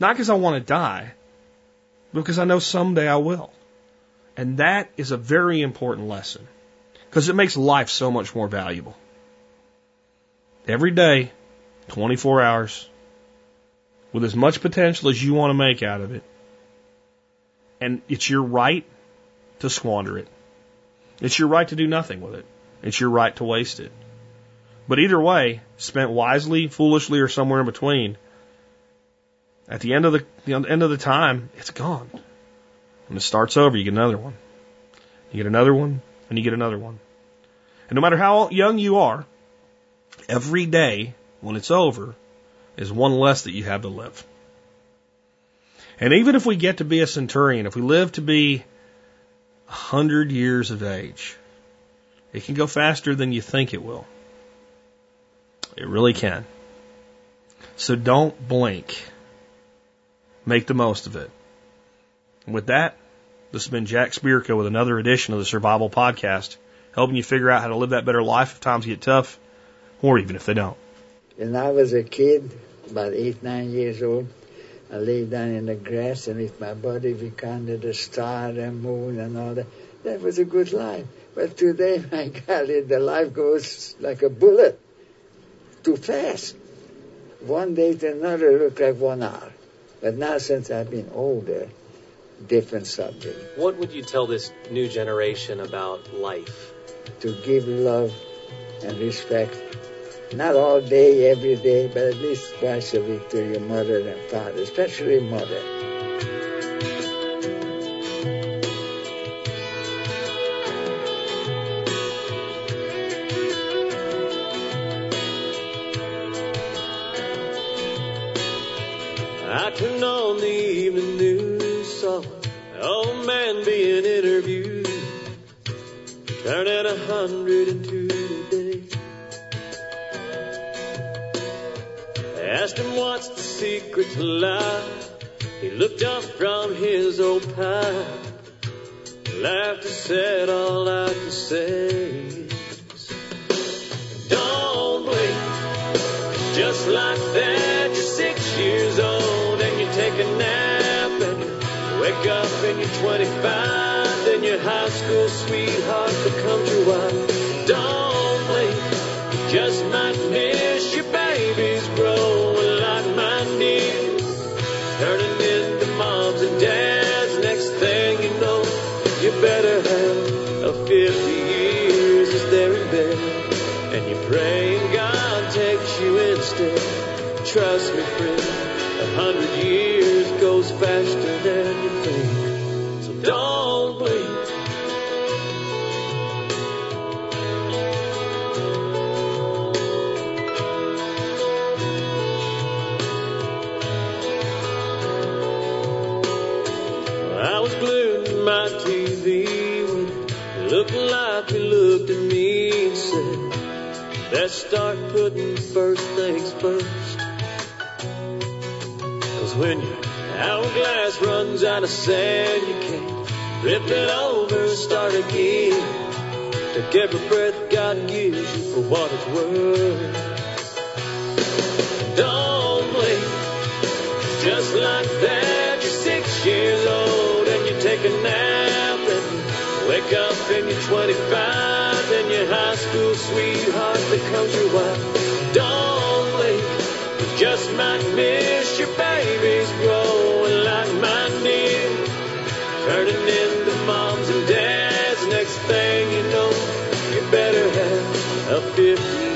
Speaker 2: Not because I want to die, but because I know someday I will. And that is a very important lesson because it makes life so much more valuable. Every day, 24 hours, with as much potential as you want to make out of it. And it's your right to squander it. It's your right to do nothing with it. It's your right to waste it. But either way, spent wisely, foolishly, or somewhere in between, at the end of the, the end of the time, it's gone. When it starts over, you get another one. You get another one, and you get another one. And no matter how young you are, every day when it's over is one less that you have to live. And even if we get to be a centurion, if we live to be a hundred years of age, it can go faster than you think it will. It really can. So don't blink. Make the most of it. And with that, this has been Jack Spirko with another edition of the Survival Podcast, helping you figure out how to live that better life if times get tough, or even if they don't.
Speaker 6: When I was a kid, about eight, nine years old, I lay down in the grass and with my body we counted the star and moon and all that. That was a good life. But today, my golly, the life goes like a bullet. Too fast. One day to another look like one hour. But now since I've been older, different subject.
Speaker 7: What would you tell this new generation about life?
Speaker 6: To give love and respect not all day, every day, but at least twice a week to your mother and father, especially mother.
Speaker 1: Old man being interviewed, turning a hundred and two today. I asked him what's the secret to life. He looked up from his old pipe, laughed and said, "All I can say don't blink." Just like that, you're six years old 25. Then your high school sweetheart becomes your wife. Don't blink, just might miss your babies growing like mine did. Turning into moms and dads. Next thing you know, you better have a 50 years as they're in bed. And you're praying God takes you instead. Trust me, friend, a hundred years goes faster than you think. Of sand, you can't rip it over and start again. Take every breath God gives you for what it's worth. Don't blink. Just like that, you're six years old and you take a nap and wake up and you're 25 and your high school sweetheart becomes your wife. Don't blink, you just might miss your babies growing have a